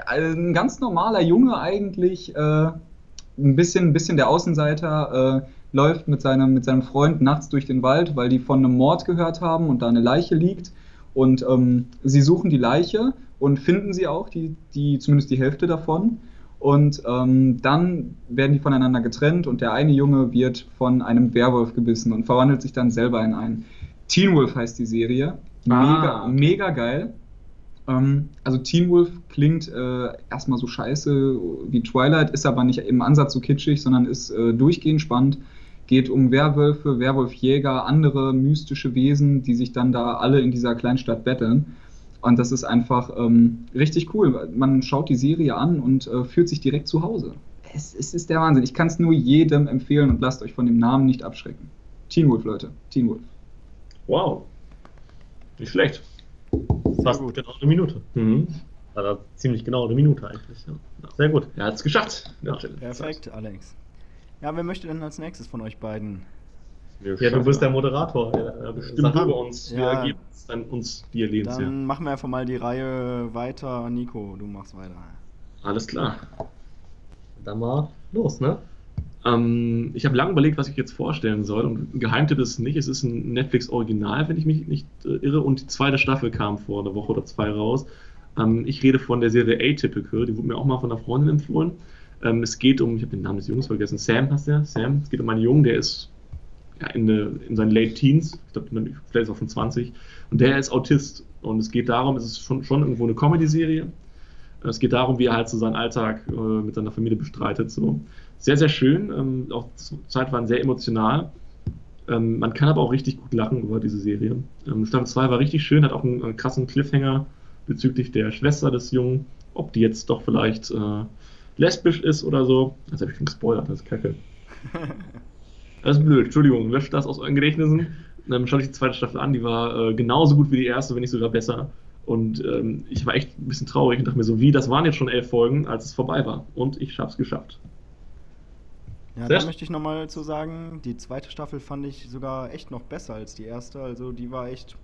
ein ganz normaler Junge eigentlich, äh, ein bisschen, ein bisschen der Außenseiter, äh, läuft mit seinem, mit seinem Freund nachts durch den Wald, weil die von einem Mord gehört haben und da eine Leiche liegt. Und ähm, sie suchen die Leiche und finden sie auch, die, die, zumindest die Hälfte davon. Und ähm, dann werden die voneinander getrennt und der eine Junge wird von einem Werwolf gebissen und verwandelt sich dann selber in einen. Teen Wolf heißt die Serie. Mega, Ah, okay. mega geil. Ähm, also Teen Wolf klingt äh, erstmal so scheiße wie Twilight, ist aber nicht im Ansatz so kitschig, sondern ist äh, durchgehend spannend. Geht um Werwölfe, Werwolfjäger, andere mystische Wesen, die sich dann da alle in dieser Kleinstadt betteln. Und das ist einfach ähm, richtig cool. Man schaut die Serie an und äh, fühlt sich direkt zu Hause. Es, es ist der Wahnsinn. Ich kann es nur jedem empfehlen und lasst euch von dem Namen nicht abschrecken. Teen Wolf, Leute. Teen Wolf. Wow. Nicht schlecht. Fast gut. genau eine Minute. Mhm. Also ziemlich genau eine Minute eigentlich. Ja. Sehr gut. Er hat es geschafft. Ja, Perfekt, Alex. Ja, wer möchte denn als nächstes von euch beiden? Wir Ja, du bist der. Moderator. Ja, Bestimmt bei uns. Wir Ja. geben uns dann uns die Lebensjahr. Dann machen wir einfach mal die Reihe weiter. Nico, du machst weiter. Alles klar. Dann mal los, ne? Ähm, ich habe lange überlegt, was ich jetzt vorstellen soll und ein Geheimtipp ist es nicht. Es ist ein Netflix-Original, wenn ich mich nicht äh, irre und die zweite Staffel kam vor einer Woche oder zwei raus. Ähm, ich rede von der Serie Atypical, die wurde mir auch mal von einer Freundin empfohlen. Ähm, es geht um, ich habe den Namen des Jungs vergessen, Sam heißt der, Sam. Es geht um einen Jungen, der ist in, in seinen Late Teens, ich glaube, vielleicht ist auch schon 20, und der ist Autist. Und es geht darum, es ist schon, schon irgendwo eine Comedy-Serie. Es geht darum, wie er halt so seinen Alltag äh, mit seiner Familie bestreitet. So. Sehr, sehr schön, ähm, auch zeitweise sehr emotional. Ähm, man kann aber auch richtig gut lachen über diese Serie. Ähm, Staffel 2 war richtig schön, hat auch einen, äh, krassen Cliffhanger bezüglich der Schwester des Jungen, ob die jetzt doch vielleicht äh, lesbisch ist oder so. Jetzt habe ich schon gespoilert, das ist kacke. Das ist blöd, Entschuldigung, löscht das aus euren Gedächtnissen. Dann schaut euch die zweite Staffel an, die war äh, genauso gut wie die erste, wenn nicht sogar besser. Und ähm, ich war echt ein bisschen traurig und dachte mir so, wie, das waren jetzt schon elf Folgen, als es vorbei war. Und ich hab's geschafft. Ja, Sehr da möchte ich nochmal zu sagen, die zweite Staffel fand ich sogar echt noch besser als die erste. Also die war echt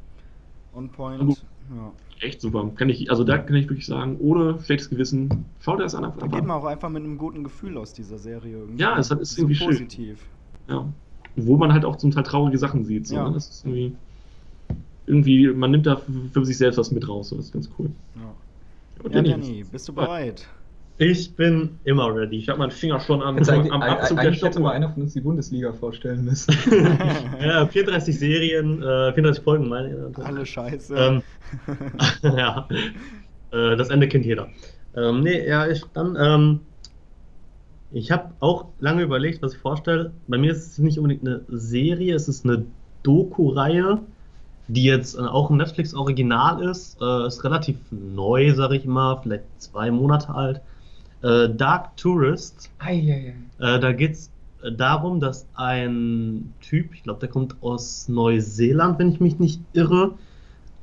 on point. Ja. Echt super. Kann ich, also da kann ich wirklich sagen, ohne schlechtes Gewissen, schaut ihr das an. Da geht man auch einfach mit einem guten Gefühl aus dieser Serie irgendwie. Ja, es ist so irgendwie schön. Ja. Wo man halt auch zum Teil traurige Sachen sieht. So, Ja. ne? Das ist irgendwie, irgendwie, man nimmt da für, sich selbst was mit raus. So. Das ist ganz cool. Ja, Und ja Danny, Danny, bist du bereit? Ich bin immer ready. Ich habe meinen Finger schon am, Jetzt am Abzug der eigentlich hätte Stoppuhr. mal einer von uns die Bundesliga vorstellen müssen. ja, 34 Serien, äh, 34 Folgen, meine ich. Alle scheiße. Ähm, ja, äh, das Ende kennt jeder. Ähm, nee, ja, ich dann, ähm, ich habe auch lange überlegt, was ich vorstelle. Bei mir ist es nicht unbedingt eine Serie, es ist eine Doku-Reihe, die jetzt äh, auch ein Netflix-Original ist. Äh, ist relativ neu, sage ich mal, vielleicht zwei Monate alt. Äh, Dark Tourist. Eieiei. Äh, da geht es darum, dass ein Typ, ich glaube, der kommt aus Neuseeland, wenn ich mich nicht irre,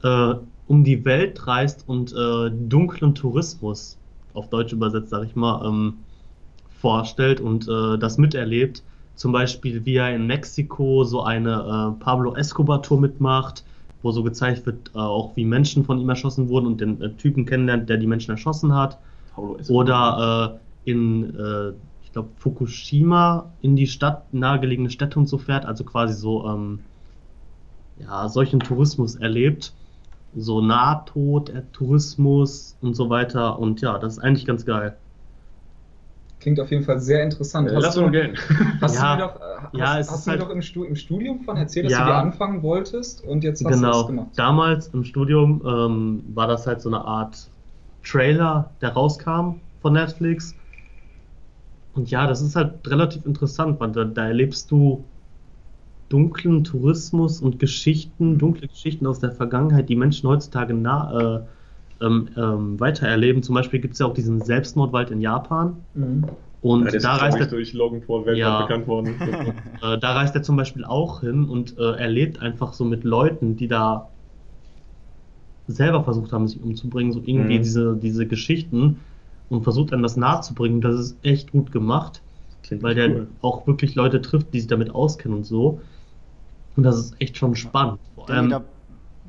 äh, um die Welt reist und äh, dunklen Tourismus, auf Deutsch übersetzt, sage ich mal, ähm, vorstellt und äh, das miterlebt. Zum Beispiel, wie er in Mexiko so eine äh, Pablo Escobar-Tour mitmacht, wo so gezeigt wird, äh, auch wie Menschen von ihm erschossen wurden und den äh, Typen kennenlernt, der die Menschen erschossen hat. Oder äh, in, äh, ich glaube, Fukushima in die Stadt, nahegelegene Städte und so fährt, also quasi so, ähm, ja, solchen Tourismus erlebt. So Nahtod-Tourismus und so weiter. Und ja, das ist eigentlich ganz geil. Klingt auf jeden Fall sehr interessant. Äh, lass Hast nur du, Geld. hast Ja. du mir doch, äh, hast, Ja, es hast ist du mir halt- doch im, Stu im Studium von erzählt, dass Ja. du dir anfangen wolltest und jetzt hast du es Genau. gemacht. Damals im Studium ähm, war das halt so eine Art Trailer, der rauskam von Netflix. Und ja, das ist halt relativ interessant, weil da, da erlebst du dunklen Tourismus und Geschichten, dunkle Geschichten aus der Vergangenheit, die Menschen heutzutage nah, äh, ähm, ähm, weitererleben. Zum Beispiel gibt es ja auch diesen Selbstmordwald in Japan. Mhm. Und Ja, der da reist er durch Logan Paul weltweit Ja. bekannt worden. äh, da reist er zum Beispiel auch hin und äh, erlebt einfach so mit Leuten, die da selber versucht haben, sich umzubringen, so irgendwie Mhm. diese, diese Geschichten und versucht dann das nahezubringen. Das ist echt gut gemacht, Klingt weil der cool. auch wirklich Leute trifft, die sich damit auskennen und so. Und das ist echt schon spannend. Vor allem, da,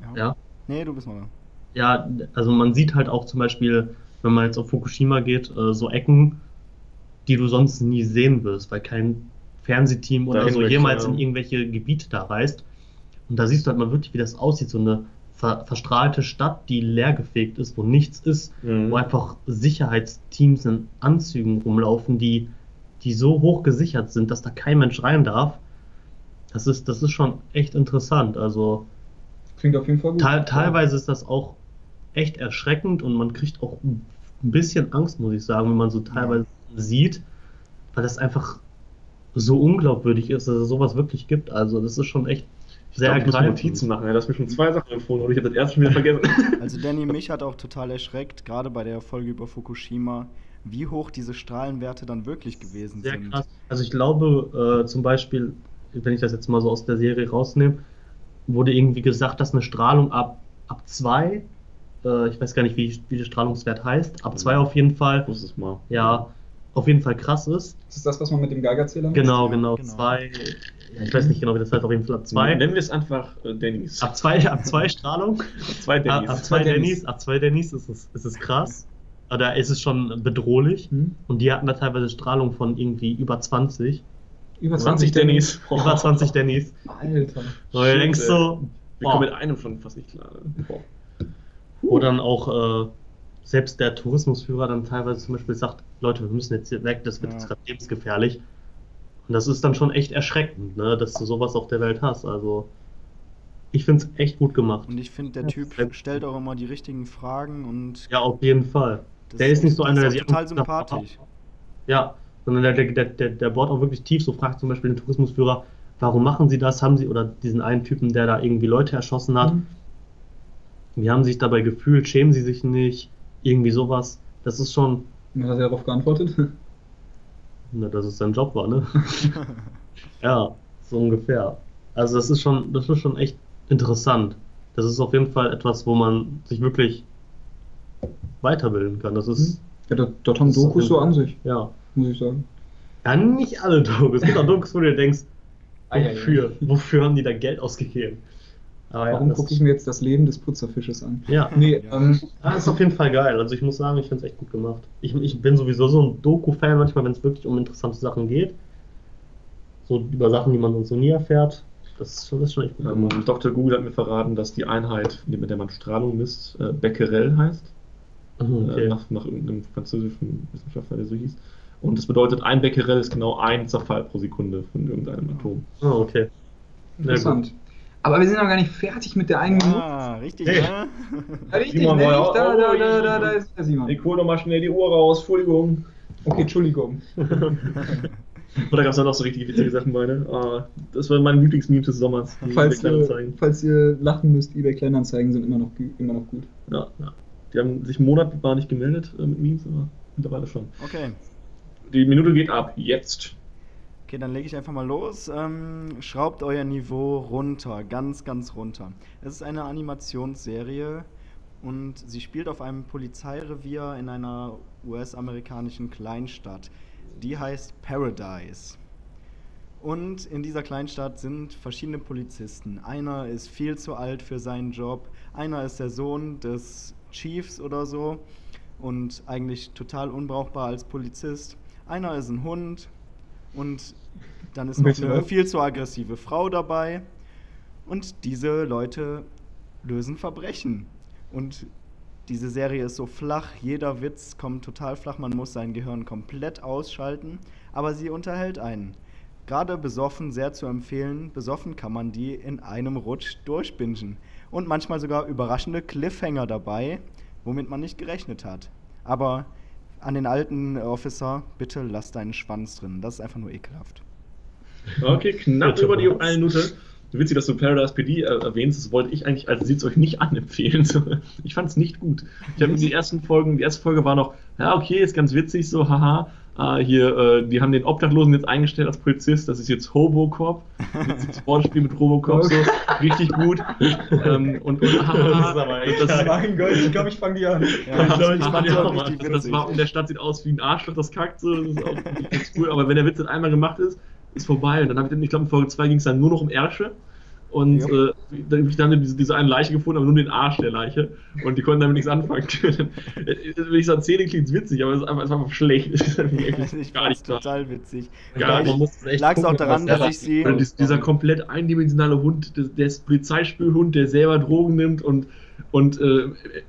ja. ja. Nee, du bist mal. Ja, also man sieht halt auch zum Beispiel, wenn man jetzt auf Fukushima geht, äh, so Ecken, die du sonst nie sehen wirst, weil kein Fernsehteam oder so jemals ja. in irgendwelche Gebiete da reist. Und da siehst du halt mal wirklich, wie das aussieht, so eine ver verstrahlte Stadt, die leergefegt ist, wo nichts ist, Mhm. wo einfach Sicherheitsteams in Anzügen rumlaufen, die, die so hoch gesichert sind, dass da kein Mensch rein darf. Das ist, das ist schon echt interessant. Also Klingt auf jeden Fall gut. Teil, teilweise ist das auch echt erschreckend und man kriegt auch ein bisschen Angst, muss ich sagen, wenn man so teilweise sieht, weil das einfach so unglaubwürdig ist, dass es sowas wirklich gibt. Also das ist schon echt Ich sehr glaub, ich muss. Notizen machen. Ja, du hast mir schon zwei Sachen empfohlen und ich habe das erste schon wieder vergessen. Also Danny, mich hat auch total erschreckt, gerade bei der Folge über Fukushima, wie hoch diese Strahlenwerte dann wirklich gewesen Sehr sind. krass. Also ich glaube äh, zum Beispiel, wenn ich das jetzt mal so aus der Serie rausnehme, wurde irgendwie gesagt, dass eine Strahlung ab, ab 2, äh, ich weiß gar nicht, wie, wie der Strahlungswert heißt, ab 2 auf jeden Fall, muss es mal. ja, auf jeden Fall krass ist. Das ist das, was man mit dem Geigerzähler Genau, Ja, genau, genau. 2, ja, ich weiß nicht genau, wie das heißt, auf jeden Fall ab 2. Nennen wir es einfach äh, Dannys. Ab 2 ab zwei Strahlung, zwei ab, Dannys. ab 2 Dannys. Dannys, ab 2 Dannys ist es, ist es krass. Da ist es schon bedrohlich. Hm? Und die hatten da teilweise Strahlung von irgendwie über 20. Über 20 Dannys. Über 20 Dannys. Alter. Und du denkst so, Wir kommen mit einem schon fast nicht klar. ne? Wo dann auch äh, selbst der Tourismusführer dann teilweise zum Beispiel sagt, Leute, wir müssen jetzt hier weg, das wird Ja. jetzt gerade lebensgefährlich. Und das ist dann schon echt erschreckend, ne, dass du sowas auf der Welt hast. Also ich finde es echt gut gemacht. Und ich finde, der Ja, Typ stellt auch immer die richtigen Fragen und Ja, auf jeden Fall. der ist nicht so einer, der ist sich total sympathisch. Ja, sondern der, der, der, der bohrt auch wirklich tief, so fragt zum Beispiel den Tourismusführer, warum machen sie das? Haben sie, oder diesen einen Typen, der da irgendwie Leute erschossen hat, Hm? wie haben sie sich dabei gefühlt? Schämen sie sich nicht? Irgendwie sowas. Das ist schon, Und hat er darauf geantwortet? na, dass es sein Job war, ne? Ja, so ungefähr. Also das ist schon, das ist schon echt interessant. Das ist auf jeden Fall etwas, wo man sich wirklich weiterbilden kann. Das ist, Ja, dort, dort haben Dokus so an sich, ja. Muss ich sagen. Ja, nicht alle Dokus. Es gibt auch Dokus, wo du dir denkst, wofür? Wofür haben die da Geld ausgegeben? Aber ja, Warum das gucke ich mir jetzt das Leben des Putzerfisches an? Ja, Nee, Ja. ähm, Ah, ist auf jeden Fall geil. Also ich muss sagen, ich finde es echt gut gemacht. Ich, ich bin sowieso so ein Doku-Fan manchmal, wenn es wirklich um interessante Sachen geht. So über Sachen, die man sonst so nie erfährt. Das ist schon, das ist schon echt gut Ähm, gemacht. Dr. Google hat mir verraten, dass die Einheit, mit der man Strahlung misst, äh, Becquerel heißt. Mhm, Äh, okay. nach, nach irgendeinem französischen Wissenschaftler, der so hieß. Und das bedeutet, ein Becquerel ist genau ein Zerfall pro Sekunde von irgendeinem Atom. Ah, okay. Sehr interessant. Aber wir sind noch gar nicht fertig mit der einen Minute. Ah, richtig, Hey. ne? Richtig, Simon ne? ja- Da, da, oh, da, da, da ist der Simon. Ich hol doch mal schnell die Uhr raus, Entschuldigung. Okay, Entschuldigung. Oder gab es da noch so richtig witzige Sachen bei, ne? Ah, das war mein Lieblingsmeme des Sommers. die Falls ihr, falls ihr lachen müsst, eBay Kleinanzeigen sind immer noch, immer noch gut. Ja, ja. Die haben sich einen Monat war nicht gemeldet äh, mit Memes, aber mittlerweile schon. Okay. Die Minute geht ab, jetzt. Okay, dann lege ich einfach mal los. Ähm, schraubt euer Niveau runter, ganz, ganz runter. Es ist eine Animationsserie und sie spielt auf einem Polizeirevier in einer US-amerikanischen Kleinstadt. Die heißt Paradise. Und in dieser Kleinstadt sind verschiedene Polizisten. Einer ist viel zu alt für seinen Job, einer ist der Sohn des Chiefs oder so und eigentlich total unbrauchbar als Polizist. Einer ist ein Hund und dann ist noch eine viel zu aggressive Frau dabei. Und diese Leute lösen Verbrechen. Und diese Serie ist so flach, jeder Witz kommt total flach, man muss sein Gehirn komplett ausschalten, aber sie unterhält einen. Gerade besoffen sehr zu empfehlen, besoffen kann man die in einem Rutsch durchbingen. Und manchmal sogar überraschende Cliffhanger dabei, womit man nicht gerechnet hat. Aber an den alten Officer, bitte lass deinen Schwanz drin, das ist einfach nur ekelhaft. Okay, knapp Bitte über die was? eine Minute. Witzig, dass du Paradise PD äh, erwähnst, das wollte ich eigentlich, also sieht es euch nicht anempfehlen. So, Ich fand es nicht gut. Ich habe die ersten Folgen, die erste Folge war noch, ja, okay, ist ganz witzig, so, haha. Ah, hier, äh, die haben den Obdachlosen jetzt eingestellt als Polizist, das ist jetzt Hobocop. Witziges Wortspiel mit Robocop, so, richtig gut. ähm, und, und haha, Das ist aber das. Mein Gott, ich glaube, ich fange die an. Ja, ich, glaub, ich fand die auch richtig das war, und der Stadt sieht aus wie ein Arschloch, das kackt so. Das ist auch cool. Aber wenn der Witz dann einmal gemacht ist, ist vorbei. Und dann habe ich, dann- ich glaube, in Folge 2 ging es dann nur noch um Ärsche. Und Ja. äh, dann, haben die diese, diese eine Leiche gefunden, aber nur den Arsch der Leiche. Und die konnten damit nichts anfangen. Wenn ich so erzähle, klingt es witzig, aber es ist einfach, es einfach schlecht. Es ist ich gar nicht total witzig. Man Vielleicht muss echt lag es auch daran, dass ich sie... Dieser komplett eindimensionale Hund, der, der Polizeispülhund, der selber Drogen nimmt und, und äh,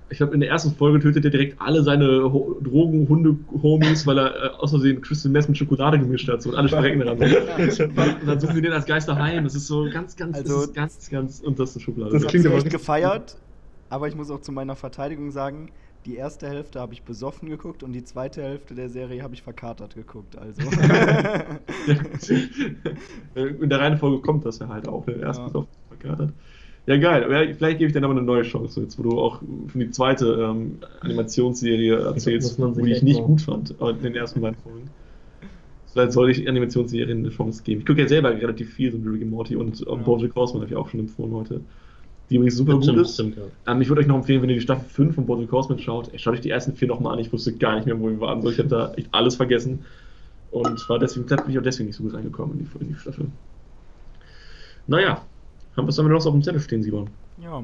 ich glaube, in der ersten Folge tötet er direkt alle seine Ho Drogen-Hunde-Homies, weil er äh, aus Versehen Crystal Mess mit Schokolade gemischt hat so, und alle verrecken daran. Und dann suchen sie den als Geister heim. Das ist so ganz, ganz, Also- das ist ganz, ganz unterste Schublade. Das klingt aber echt gefeiert, aber ich muss auch zu meiner Verteidigung sagen, die erste Hälfte habe ich besoffen geguckt und die zweite Hälfte der Serie habe ich verkatert geguckt. Also In der Reihenfolge kommt das ja halt auch. Ne? Erst Ja. bis Ja, geil. Aber ja, vielleicht gebe ich dir aber eine neue Chance, jetzt wo du auch für die zweite ähm, Animationsserie erzählst, die ich nicht gut fand, aber in den ersten beiden Folgen. Vielleicht soll ich Animationsserien eine Chance geben. Ich gucke ja selber relativ viel, so Rick and Morty und ähm, Ja. Bojack Horseman habe ich auch schon empfohlen heute. Die übrigens super gut Stimmt, ist. stimmt, ja. Ähm, ich würde euch noch empfehlen, wenn ihr die Staffel 5 von Bojack Horseman schaut, schaut euch die ersten vier nochmal an. Ich wusste gar nicht mehr, wo wir waren. So, ich habe da echt alles vergessen. Und war deswegen, bin ich auch deswegen nicht so gut reingekommen in die, in die Staffel. Naja, haben was haben wir noch auf dem Zettel stehen, Simon? Ja.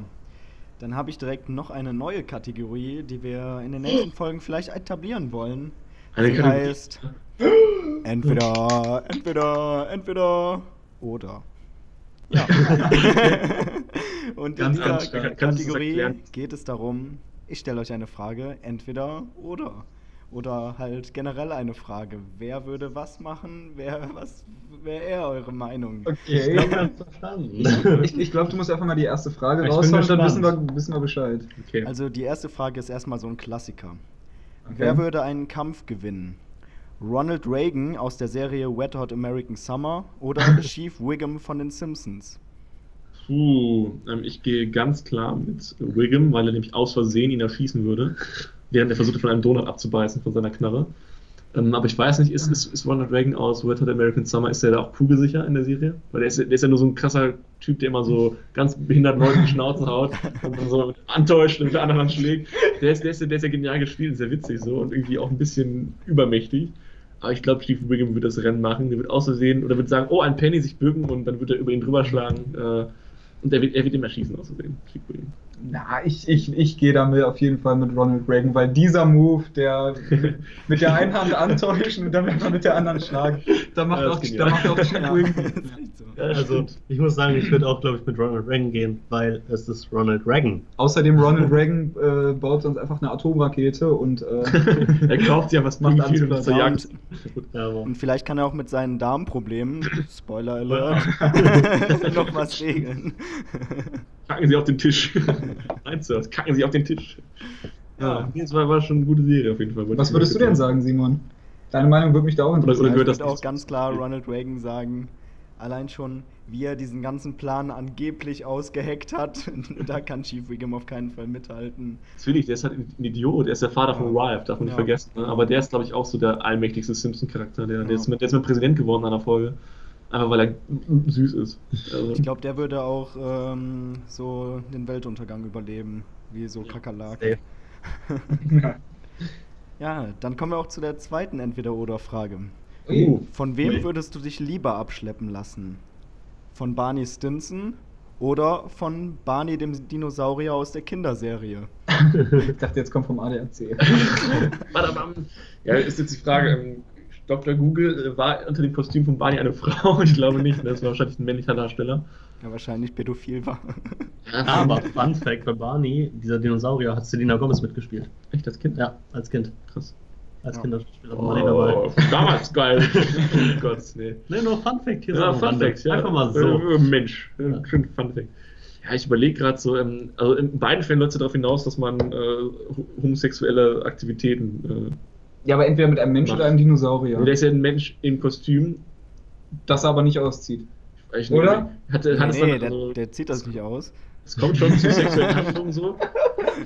Dann habe ich direkt noch eine neue Kategorie, die wir in den nächsten Folgen vielleicht etablieren wollen. Eine Die Kategorie- heißt entweder, entweder, entweder oder. Ja. Und in Ganz dieser Kategorie geht es darum, ich stelle euch eine Frage, entweder oder. Oder halt generell eine Frage. Wer würde was machen? Wer was wäre eher eure Meinung? Ich Okay. glaube, haben es verstanden. Ich, ich glaube, du musst einfach mal die erste Frage Ich raushauen, dann wissen wir, wissen wir Bescheid. Okay. Also die erste Frage ist erstmal so ein Klassiker. Okay. Wer würde einen Kampf gewinnen? Ronald Reagan aus der Serie Wet Hot American Summer oder Chief Wiggum von den Simpsons? Puh, ähm, ich gehe ganz klar mit Wiggum, weil er nämlich aus Versehen ihn erschießen würde, während er versuchte, von einem Donut abzubeißen von seiner Knarre. Ähm, aber ich weiß nicht, ist, ist, ist Ronald Reagan aus Wet Hot American Summer, ist der da auch kugelsicher in der Serie? Weil der ist, der ist ja nur so ein krasser Typ, der immer so ganz behindert Leuten die Schnauze haut und dann so antäuscht und mit der anderen Hand schlägt. Der ist, der, ist, der ist ja genial gespielt, ja witzig so und irgendwie auch ein bisschen übermächtig. Aber ich glaube, Steve Wiggum wird das Rennen machen. Der wird aus Versehen oder wird sagen, oh, ein Penny sich bücken und dann wird er über ihn drüber schlagen. Äh, und er wird, er wird ihn erschießen aus Versehen. Steve Wiggum. Na, ich, ich, ich gehe damit auf jeden Fall mit Ronald Reagan, weil dieser Move, der mit, der einen Hand antäuschen und dann einfach mit der anderen schlagen, da macht Ja, auch, da macht auch Chick Ja, Also, ich muss sagen, ich würde auch, glaube ich, mit Ronald Reagan gehen, weil es ist Ronald Reagan. Außerdem Ronald Reagan äh, baut sonst einfach eine Atomrakete und äh, er kauft ja was Macht alles zur klar. Jagd. Und vielleicht kann er auch mit seinen Darmproblemen, Spoiler Alert, noch was regeln. Kacken Sie auf den Tisch. Nein, Sir, kacken Sie auf den Tisch. Ja, Ja. das war, war schon eine gute Serie auf jeden Fall. was würdest du denn sagen, Simon? Deine Meinung würde mich da auch Oder- oder interessieren. Ich das würde auch nicht ganz klar? Ronald Reagan sagen, allein schon, wie er diesen ganzen Plan angeblich ausgeheckt hat, da kann Chief Wiggum auf keinen Fall mithalten. Natürlich, der ist halt ein Idiot. Der ist der Vater von Ja. Rive, darf man nicht Ja. vergessen. Ne? Aber der ist, glaube ich, auch so der allmächtigste Simpson-Charakter. Der, der, Ja. ist mit, der ist mit Präsident geworden in einer Folge. Einfach weil er süß ist. Also, Ich glaube, der würde auch ähm, so den Weltuntergang überleben, wie so Kakerlaken. safe. Ja, dann kommen wir auch zu der zweiten Entweder-Oder-Frage. Uh, Von wem Nee. würdest du dich lieber abschleppen lassen? Von Barney Stinson oder von Barney dem Dinosaurier aus der Kinderserie? ich dachte, jetzt kommt vom ADAC. Ja, ist jetzt die Frage, ähm, Dr. Google äh, war unter dem Kostüm von Barney eine Frau? Ich glaube nicht, ne? das war wahrscheinlich ein männlicher Darsteller. Ja, wahrscheinlich pädophil war. Aber Fun Fact: Bei Barney, dieser Dinosaurier, hat Selena Gomez mitgespielt. Echt das Kind? Ja, als Kind. Krass. Als Ja. Kinderspieler war Barney dabei. Oh, damals geil. oh Gott, nee. Ne, nur Fun Fact hier. so Ja, Fun Rande. Fact, ja. Einfach mal so. Äh, Mensch, äh, Ja. schön Fun Fact. Ja, ich überlege gerade so, ähm, also in beiden Fällen läuft es darauf hinaus, dass man äh, ho- homosexuelle Aktivitäten. Ja, aber entweder mit einem Mensch Macht. oder einem Dinosaurier. Äh, der ist ja ein Mensch im Kostüm. Das er aber nicht auszieht. Ich Oder? Hatte, hat es dann, nee, der, also, der zieht das nicht aus. es kommt schon zu sexuellen Handlungen so.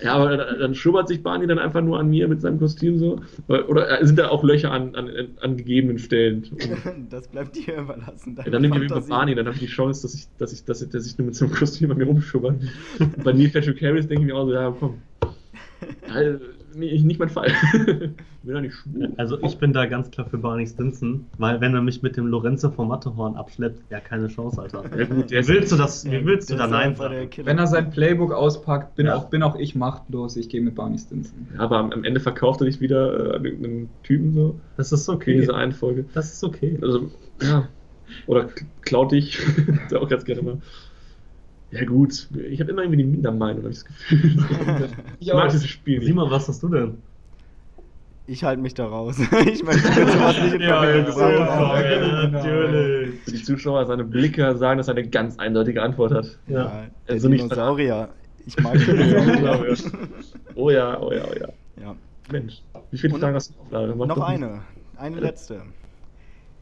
Ja, aber dann, dann schubbert sich Barney dann einfach nur an mir mit seinem Kostüm so. Oder sind da auch Löcher an, an, an gegebenen Stellen? Das bleibt dir überlassen. Ja, dann nehme ich mit Fantasie. Barney, dann habe ich die Chance, dass ich, dass ich, dass ich, dass ich nur mit so einem Kostüm an mir rumschubbert. Bei Neil Patrick Harris denke ich mir auch so, ja komm. Ja, nee, nicht mein Fall. Bin doch nicht schwul. Also ich bin da ganz klar für Barney Stinson, weil wenn er mich mit dem Lorenzo vom Mattehorn abschleppt, ja keine Chance, Alter. Ja, gut, Wie willst du das, Ja, wie willst du da Nein sagen? Wenn er sein Playbook auspackt, bin, Ja. auch, bin auch ich machtlos. Ich gehe mit Barney Stinson. Ja, aber am Ende verkauft er dich wieder äh, an irgendeinen Typen so. Das ist In okay. dieser einen Folge. Das ist okay. Also, ja. Oder klaut dich. ist ja auch ganz gerne mal. Ja, gut. Ich habe immer irgendwie die Mindermeinung, habe ich das Gefühl. ich mag dieses Spiel nicht. Simon, was hast du denn? Ich halte mich da raus. ich möchte sowas nicht in Verbindung gebracht haben. natürlich. Für die Zuschauer, seine Blicke sagen, dass er eine ganz eindeutige Antwort hat. Ja. Ja, der Also nicht Dinosaurier. Ich mag Dinosaurier. Oh ja, oh ja, oh ja. ja. Mensch, wie viele Und Fragen hast du? Mach Noch eine. Eine letzte.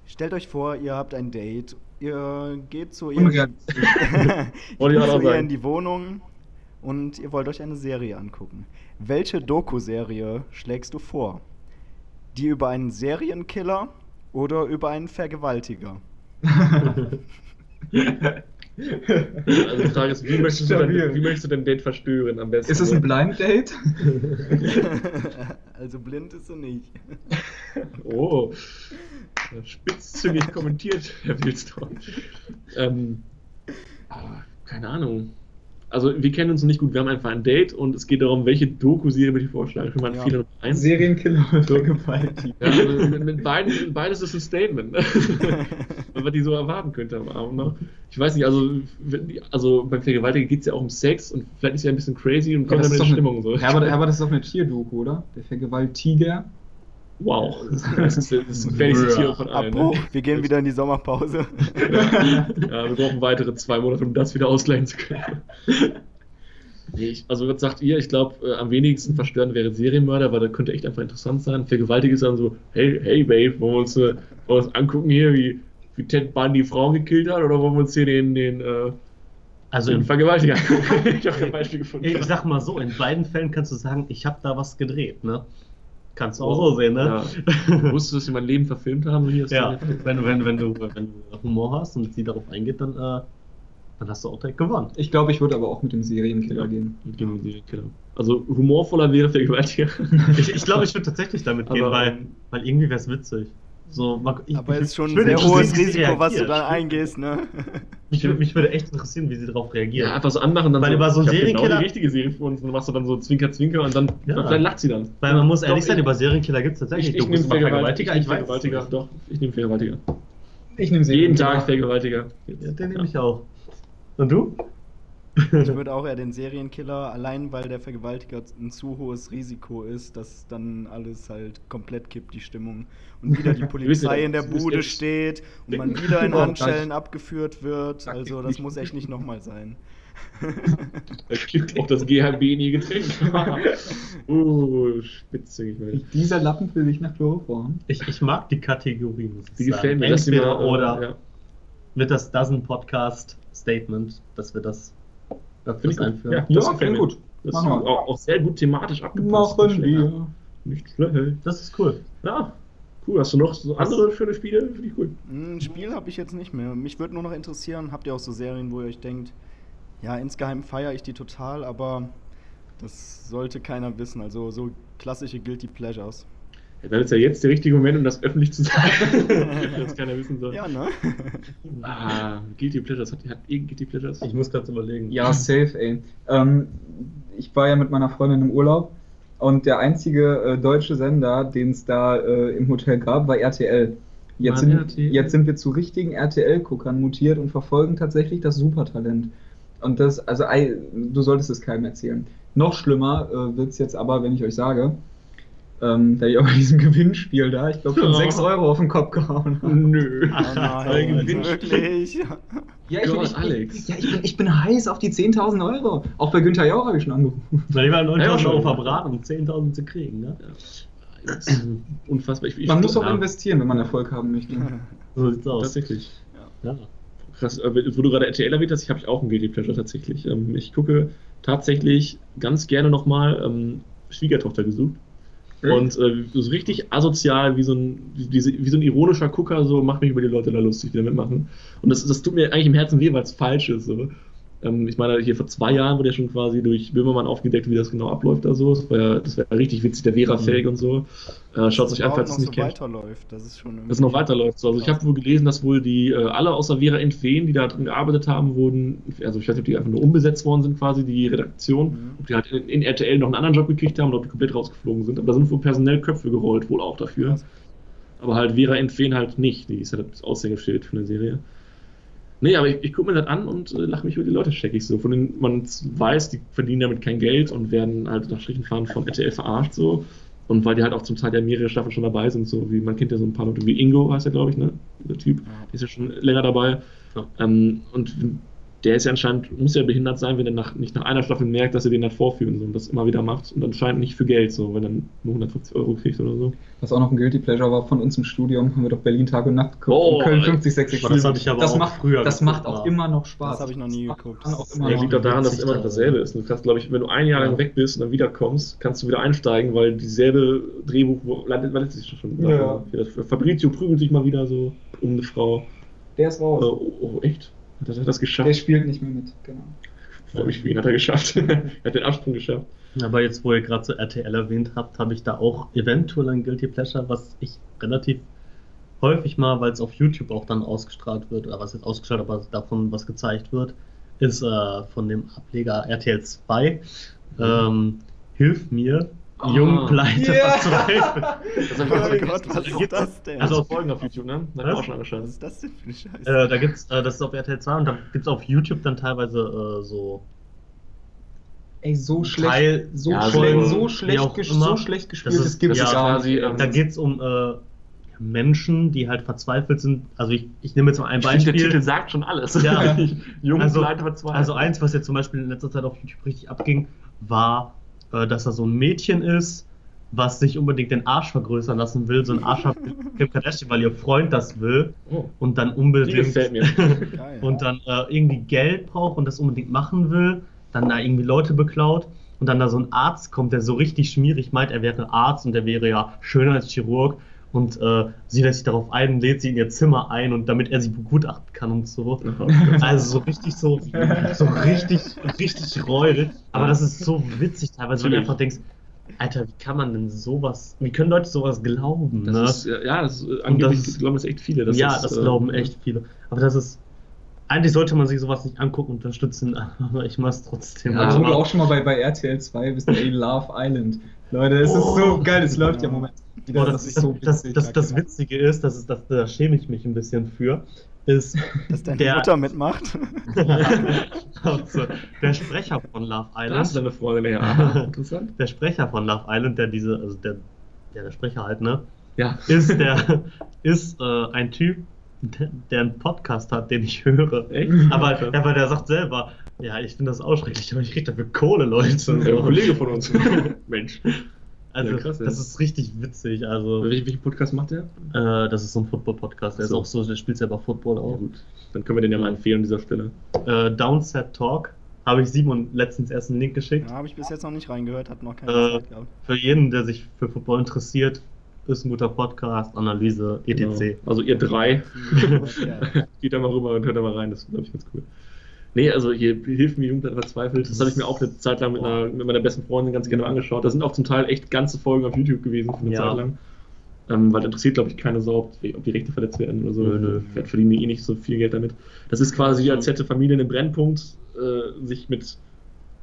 Stellt euch vor, ihr habt ein Date, ihr geht zu ihr, zu in die Wohnung und ihr wollt euch eine Serie angucken. Welche Doku-Serie schlägst du vor? Die über einen Serienkiller oder über einen Vergewaltiger? Also die Frage ist, wie möchtest, du dein, wie möchtest du dein Date verstören am besten? Ist es ein Blind Date? also blind ist sie nicht. Oh, spitzzüngig kommentiert, Herr Wilstorm. Ähm, ah, keine Ahnung. Also, wir kennen uns noch nicht gut. Wir haben einfach ein Date und es geht darum, welche Doku-Serie würde ich vorschlagen. Schon mal Ja. viele eins. Serienkiller oder Vergewaltiger? Ja, also mit, mit beiden, beides ist ein Statement, ne? was die so erwarten könnte am Abend noch. Ich weiß nicht, also, wenn also beim Vergewaltiger geht es ja auch um Sex und vielleicht ist ja ein bisschen crazy und Ja, kommt dann mit der Stimmung so. Herbert, Herbert, das ist doch eine Tierdoku, oder? Der Vergewaltiger. Wow, das ist das gefährlichste Tier von allen. Abbruch, Ne? wir gehen wieder in die Sommerpause. Ja, wir brauchen weitere zwei Monate, um das wieder ausgleichen zu können. Ich, also was sagt ihr? Ich glaube, äh, am wenigsten verstören wäre Serienmörder, weil das könnte echt einfach interessant sein. Vergewaltiger ist dann so, hey, hey Babe, wollen wir uns, äh, wollen wir uns angucken hier, wie, wie Ted Bundy Frauen gekillt hat, oder wollen wir uns hier den, den, äh, Also den in, Vergewaltiger? ich habe kein Beispiel gefunden. ich sag mal so, in beiden Fällen kannst du sagen, ich habe da was gedreht, ne? Kannst du auch so sehen, ne? Ja. Wusstest du, dass sie mein Leben verfilmt haben? Hier ist Ja, wenn, wenn, wenn, du, wenn du Humor hast und sie darauf eingeht, dann, äh, dann hast du auch direkt gewonnen. Ich glaube, ich würde aber auch mit dem Serienkiller Ja. gehen. Mit Serienkiller. Also humorvoller wäre Vergewaltiger. Ich, ich glaube, ich würde tatsächlich damit gehen, Aber, weil, weil irgendwie wäre es witzig. So, ich, Aber ist schon ein sehr hohes Risiko, was du reagiert. da eingehst, ne? Mich, würde- mich würde echt interessieren, wie sie darauf reagieren. Ja, einfach so anmachen, dann Weil so, über so einen ich Serienkiller- Genau die richtige Serie für uns, und dann machst du dann so Zwinker, Zwinker und dann Ja. vielleicht lacht sie dann. Weil man muss ehrlich Doch, sein, ich- über Serienkiller gibt es Ich, tatsächlich ich, Dokus nehme Vergewaltiger, ich, ich weiß. Vergewaltiger, doch, ich nehme Vergewaltiger. Ich nehme Jeden. Tag Vergewaltiger. Ja, den nehme ich auch. Und du? Ich würde auch eher den Serienkiller, allein weil der Vergewaltiger ein zu hohes Risiko ist, dass dann alles halt komplett kippt, die Stimmung. Und wieder die Polizei in der das Bude steht und man wieder in Handschellen das- abgeführt wird. Also das muss echt nicht nochmal sein. Da klickt auch das GHB in ihr Getränk. uh, spitzig. Dieser Lappen will ich nach Chloroform. Ich, ich mag die Kategorie, muss ich Die sagen. gefällt mir. Entweder mal, äh, oder Ja. mit das Dozen Podcast Statement, dass wir das Ich gut. einführen. Ja, Ja, klingt mir. gut. Das ist Machen auch, auch sehr gut thematisch abgepasst. Machen Nicht schlecht. wir. Nicht schlecht. Das ist cool. Ja, cool. Hast du noch so andere schöne Spiele? Finde ich cool. Ein Spiel habe ich jetzt nicht mehr. Mich würde nur noch interessieren, habt ihr auch so Serien, wo ihr euch denkt, ja, insgeheim feiere ich die total, aber das sollte keiner wissen. Also so klassische Guilty Pleasures. Ja, dann ist ja jetzt der richtige Moment, um das öffentlich zu sagen, dass keiner wissen soll. Ja, ne? Ah, Guilty Pleasures. Hat, hat ihr Guilty Pleasures? Ich muss gerade überlegen. Ja, safe, ey. Ähm, ich war ja mit meiner Freundin im Urlaub und der einzige äh, deutsche Sender, den es da äh, im Hotel gab, war RTL. Jetzt Mann, sind, RTL. jetzt sind wir zu richtigen RTL-Guckern mutiert und verfolgen tatsächlich das Supertalent. Und das, also, ei, du solltest es keinem erzählen. Noch schlimmer äh, wird es jetzt aber, wenn ich euch sage, ähm, da ich auch bei diesem Gewinnspiel da, ich glaube, schon Oh. 6 Euro auf den Kopf gehauen habe. Nö. Oh nein, Gewinnspiel. wirklich. Ja, Gott, ich, ich, Alex. Ja, ich, bin, ich bin heiß auf die 10.000 Euro. Auch bei Günther Jauch habe ich schon angerufen. Na, die waren Ja, 9000 schon. Euro verbraten, um 10.000 zu kriegen, ne? Das ist Unfassbar. Ich, ich, Man muss auch ja. investieren, wenn man Erfolg haben möchte. So sieht's aus. Tatsächlich. Ja. Krass, äh, wo du gerade RTL erwähnt hast, ich habe auch einen Guilty Pleasure tatsächlich. Ähm, Ich gucke tatsächlich ganz gerne nochmal ähm, Schwiegertochter gesucht. Und äh, so richtig asozial, wie so, ein, wie, wie so ein ironischer Gucker, so macht mich über die Leute da lustig, die da mitmachen. Und das, das tut mir eigentlich im Herzen weh, weil es falsch ist. So. Ähm, ich meine, hier vor zwei Jahren wurde ja schon quasi durch Böhmermann aufgedeckt, wie das genau abläuft da so. Das war ja, das ja richtig witzig, der Vera-Fake und so. Äh, Schaut euch an, falls es nicht so kennt weiterläuft. Das ist schon dass es noch weiterläuft. So, Also ich habe wohl gelesen, dass wohl die äh, alle außer Vera Entwen, die da drin gearbeitet haben, wurden, also ich weiß nicht, ob die einfach nur umbesetzt worden sind, quasi die Redaktion, Mhm. ob die halt in, in RTL noch einen anderen Job gekriegt haben oder ob die komplett rausgeflogen sind. Aber da sind wohl personell Köpfe gerollt, wohl auch dafür. Krass. Aber halt Vera Entwen halt nicht. Die ist halt das Aushängeschild von der Serie. Nee, aber ich, ich gucke mir das an und äh, lache mich über die Leute scheckig so. Von denen man weiß, die verdienen damit kein Geld und werden halt nach Strichen fahren von RTL verarscht so. Und weil die halt auch zum Teil ja mehrere Staffeln schon dabei sind, so wie man kennt ja so ein paar Leute, wie Ingo heißt er, glaube ich, ne? Der Typ, der ist ja schon länger dabei. Ja. Ähm, und der ist ja anscheinend, muss ja behindert sein, wenn er nach, nicht nach einer Staffel merkt, dass er den dann vorführen so, und das immer wieder macht und anscheinend nicht für Geld, so, wenn er nur 150 Euro kriegt oder so. Was auch noch ein Guilty Pleasure war von uns im Studium, haben wir doch Berlin Tag und Nacht geguckt. Oh, und Köln 50, 60, das hatte ich aber das auch macht, früher Das macht auch ja. immer noch Spaß. Das habe ich noch nie geguckt. Das immer Ja, liegt doch daran, dass es immer noch da. dasselbe ist. Du kannst, glaube ich, wenn du ein Jahr lang weg bist und dann wiederkommst, kannst du wieder einsteigen, weil dieselbe Drehbuch landet, landet sich schon. Ja. Das Fabrizio prügelt sich mal wieder so um eine Frau. Der ist raus. oh, oh echt? Hat er das Der geschafft? spielt nicht mehr mit, genau. Freue mich für ihn, hat er geschafft. er hat den Absprung geschafft. Aber jetzt, wo ihr gerade so RTL erwähnt habt, habe ich da auch eventuell ein Guilty Pleasure, was ich relativ häufig mal, weil es auf YouTube auch dann ausgestrahlt wird, oder was jetzt ausgestrahlt, aber davon was gezeigt wird, ist äh, von dem Ableger RTL 2. Ähm, Hilf mir, Ah. jung pleite Ja. verzweifelt. Das Oh. Gott, was ist das denn? Also auf Folgen auf YouTube, ne? Da Was? auch schon angeschaut. was ist das denn für eine Scheiße? Äh, da gibt's, äh, das ist auf RTL 2 und da gibt es auf YouTube dann teilweise äh, so Ey, so schlecht, Teil, so, Ja, schlecht, so- so, schlecht, ges immer. so schlecht Das gespieltes ist- das ist gar quasi, ähm, Da geht es um äh, Menschen, die halt verzweifelt sind. Also ich, ich nehme jetzt mal ein Ich finde, der Beispiel. Titel sagt schon alles. Ja. Jung, Also- pleite, verzweifelt. Also eins, was jetzt zum Beispiel in letzter Zeit auf YouTube richtig abging, war, äh, dass da so ein Mädchen ist, was sich unbedingt den Arsch vergrößern lassen will. So ein Arsch hat Kim Kardashian, weil ihr Freund das will Oh, und dann unbedingt und dann äh, irgendwie Geld braucht und das unbedingt machen will, dann da irgendwie Leute beklaut und dann da so ein Arzt kommt, der so richtig schmierig meint, er wäre Arzt und der wäre ja schöner als Chirurg und äh, sie lässt sich darauf ein, lädt sie in ihr Zimmer ein und damit er sie begutachten kann und so. Also so richtig so, so richtig, richtig räudig. Aber das ist so witzig teilweise, weil du einfach denkst, Alter, wie kann man denn sowas, wie können Leute sowas glauben? Das ne? ist, ja, das ist, äh, angeblich das- glauben das echt viele. dass ja, das, das äh, glauben echt viele. Aber das ist. Eigentlich sollte man sich sowas nicht angucken und unterstützen, aber ich mach's trotzdem. Ja, wurde auch schon mal bei, bei RTL 2, wisst ihr, ey, Love Island. Leute, es ist so Oh. geil, es läuft ja Ja. momentan Boah, wieder. das, das, das, das, das Witzige ist, das ist, das, da schäme ich mich ein bisschen für, ist, Dass deine der- Mutter mitmacht. also, der Sprecher von Love Da hast du Island, deine Freundin. Ah, interessant. der Sprecher von Love Island, der diese, also der, ja, der Sprecher halt, ne, Ja. ist der, ist äh, ein Typ, der, der einen Podcast hat, den ich höre. Echt? Aber, aber der sagt selber, ja, ich finde das auch schrecklich, aber ich krieg dafür Kohle, Leute. Ja, ein Kollege von uns. Mensch. Also, Ja, krass, ja. das ist richtig witzig. Also, Wel- Welchen Podcast macht der? äh, das ist so ein Football-Podcast. Der so. ist auch so, der spielt selber Football Ja, auch. gut. Dann können wir den ja mal empfehlen an dieser Stelle. Äh, Downset Talk habe ich Simon letztens erst einen Link geschickt. Ja, habe ich bis jetzt noch nicht reingehört, hat noch keine Äh, Zeit gehabt. Für jeden, der sich für Football interessiert, ist ein guter Podcast, Analyse, etc. Genau. Also ihr drei, Ja. geht da mal rüber und hört da mal rein. Das ist, glaube ich, ganz cool. Nee, also hier hilft mir Jugend verzweifelt. Das habe ich mir auch eine Zeit lang mit, einer, mit meiner besten Freundin ganz gerne angeschaut. Da sind auch zum Teil echt ganze Folgen auf YouTube gewesen für eine Ja. Zeit lang. Ähm, weil interessiert, glaube ich, keine Sau, ob die, ob die Rechte verletzt werden oder so. Nö, nö. Vielleicht verdienen die eh nicht so viel Geld damit. Das ist quasi wie als hätte Familien im Brennpunkt äh, sich mit, mit,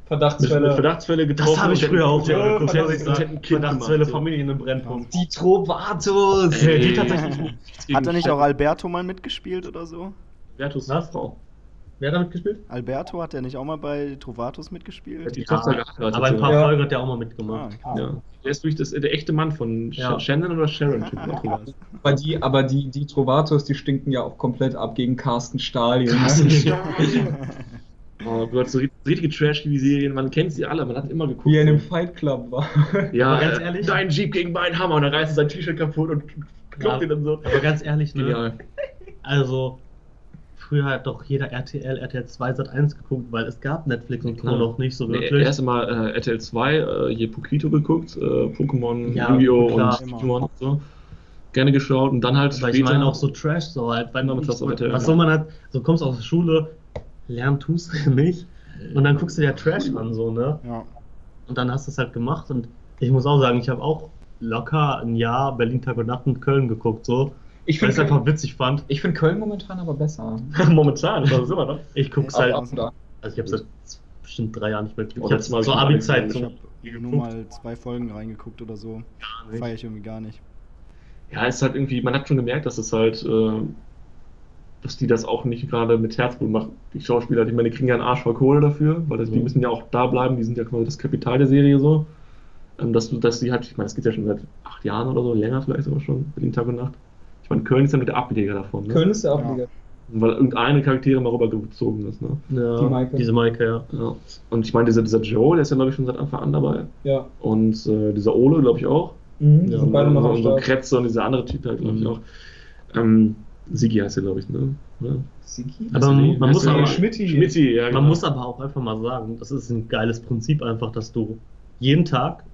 Verdachtsfälle. mit Verdachtsfälle getroffen. Das habe ich früher auch gerne und geguckt, hätten- hätten Verdachtsfälle. Familien im Brennpunkt. Die Trovatos! Ey, die Ey. tatsächlich. Hat da nicht auch Alberto mal mitgespielt oder so? Vertus Was? Frau. Wer hat damit gespielt? Alberto hat der nicht auch mal bei Trovatos mitgespielt? Die Ja, Tochter geheiratet, aber ein paar Ja. Folgen hat der auch mal mitgemacht. Ah, Ja. Der ist durch das, der echte Mann von Ja. Shannon oder Sharon. Aber die, aber die, die Trovatos, die stinken ja auch komplett ab gegen Carsten Stahl. Junge. Carsten Oh Gott, so richtige Trash-TV-Serien, man kennt sie alle, man hat immer geguckt. Wie er in dem so. Fight Club war. ja, Aber ganz ehrlich- dein Jeep gegen meinen Hammer und dann reißt er sein T-Shirt kaputt und klopft ihn dann so. Aber ganz ehrlich, ne? Genial. Also, früher hat doch jeder RTL, RTL 2 Sat 1 geguckt, weil es gab Netflix und Co. Klar. noch nicht so Nee, wirklich. erst mal äh, RTL 2, äh, hier Pokito geguckt, äh, Pokémon, Ja, Yu-Gi-Oh! und Digimon und so. Gerne geschaut und dann halt Weil ich meine auch so Trash so halt, weil RTL, was ja. soll man halt, so kommst aus der Schule, lernen tust du nicht und dann guckst du dir Trash an so, ne? Ja. Und dann hast du es halt gemacht und ich muss auch sagen, ich habe auch locker ein Jahr Berlin Tag und Nacht in Köln geguckt so, Ich weil ich es finde einfach witzig fand. ich find Köln momentan aber besser. Momentan, das ist immer noch. Ich guck's Ja, halt, also ich habe seit bestimmt drei Jahren nicht mehr geguckt. Ich habe Mal mal Abi-Zeit Ich so habe nur mal zwei Folgen reingeguckt oder so. gar nicht. Feier ich irgendwie gar nicht. Ja, es ist halt irgendwie, man hat schon gemerkt, dass es halt, äh, dass die das auch nicht gerade mit Herzblut machen. Die Schauspieler, ich meine, die kriegen ja einen Arsch voll Kohle dafür, weil das, die Mhm. müssen ja auch da bleiben, die sind ja quasi das Kapital der Serie so. Ähm, dass, du- dass die halt, ich meine, das geht ja schon seit acht Jahren oder so, länger vielleicht sogar schon, Berlin Tag und Nacht. Ich meine, Köln ist ja mit der Ableger davon. Ne? Köln ist der Ableger. Weil irgendeine Charaktere mal rübergezogen ist, ne? Ja, Die Maike. Diese Maike, ja. Ja. Und ich meine, dieser, dieser Joe, der ist ja, glaube ich, schon seit Anfang an dabei. Ja. Und äh, dieser Ole, glaube ich, auch. Mhm. Ja, sind beide noch und so. Kretze und dieser andere Typ halt, glaube ich, Mhm. auch. Ähm, Sigi heißt er, glaube ich, ne? Ja. Sigi? Aber er man muss aber- ja, genau. Man muss aber auch einfach mal sagen, das ist ein geiles Prinzip einfach, dass du jeden Tag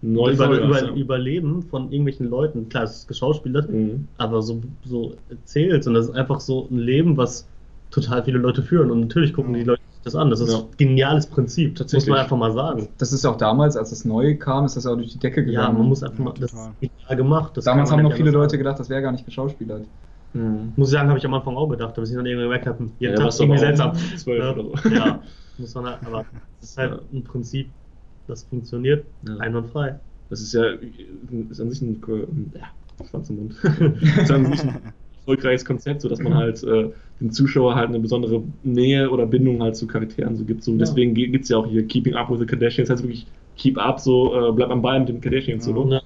Neu über, über, ja. Überleben von irgendwelchen Leuten, klar, es ist geschauspielert, Mhm. aber so, so erzählst und das ist einfach so ein Leben, was total viele Leute führen und natürlich gucken die Leute sich das an. Das ist Ja. ein geniales Prinzip, das muss Tatsächlich. man einfach mal sagen. Das ist auch damals, als es neu kam, ist das auch durch die Decke gegangen. Ja, man muss einfach Ja, mal, das total. ist genial gemacht. Das damals haben noch viele Leute sagen. gedacht, das wäre gar nicht geschauspielert. Mhm. Muss ich sagen, habe ich am Anfang auch gedacht, aber ich dann irgendwie gemerkt habe, jeden Ja, Tag irgendwie seltsam. zwölf Ja. oder so. Ja, muss man halt, aber es ist halt Ja. ein Prinzip, das funktioniert Ja. einwandfrei. Das ist ja ist an sich ein, ja, Schwanz im Mund. ist an sich ein erfolgreiches Konzept, so dass man halt äh, dem Zuschauer halt eine besondere Nähe oder Bindung halt zu Charakteren so gibt. So, Ja. Deswegen gibt es ja auch hier Keeping Up with the Kardashians, heißt wirklich Keep Up, so äh, bleib am Ball mit den Kardashians Ja. so.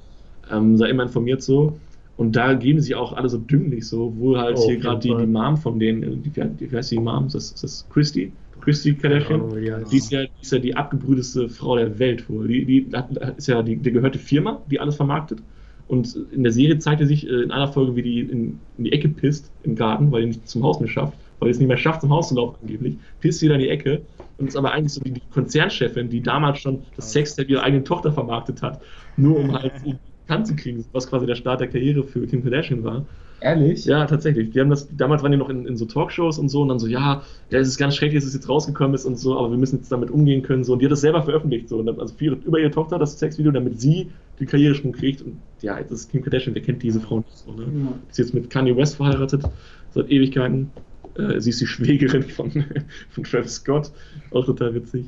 Ähm, sei immer informiert so. Und da geben sie auch alle so dümmlich so, wo halt Oh, hier gerade die, die. Mom von denen, äh, die, wie heißt die Mom? Ist das, ist das Christy? Christy Kardashian? Die ist, ja, die ist ja die abgebrühteste Frau der Welt wohl. Die, die hat, ist ja die, die gehörte Firma, die alles vermarktet. Und in der Serie zeigte sich äh, in einer Folge, wie die in, in die Ecke pisst im Garten, weil die nicht zum Haus mehr schafft, weil die es nicht mehr schafft, zum Haus zu laufen angeblich. Pisst sie da in die Ecke und ist aber eigentlich so die, Konzernchefin, die damals schon das Sextape ihrer eigenen Tochter vermarktet hat, nur um halt bekannt zu kriegen, was quasi der Start der Karriere für Kim Kardashian war. Ehrlich? Ja, tatsächlich. Die haben das, damals waren die noch in, in so Talkshows und so und dann so, ja, es ist ganz schrecklich, dass es jetzt rausgekommen ist und so, aber wir müssen jetzt damit umgehen können. So. Und die hat das selber veröffentlicht, so, und dann, also ihre, über ihre Tochter das Sexvideo, damit sie den Karrieresprung kriegt. Und ja, jetzt ist Kim Kardashian, wer kennt diese Frau nicht so, ne? Ja. Ist jetzt mit Kanye West verheiratet, seit Ewigkeiten. Äh, sie ist die Schwägerin von, von Travis Scott, auch total witzig.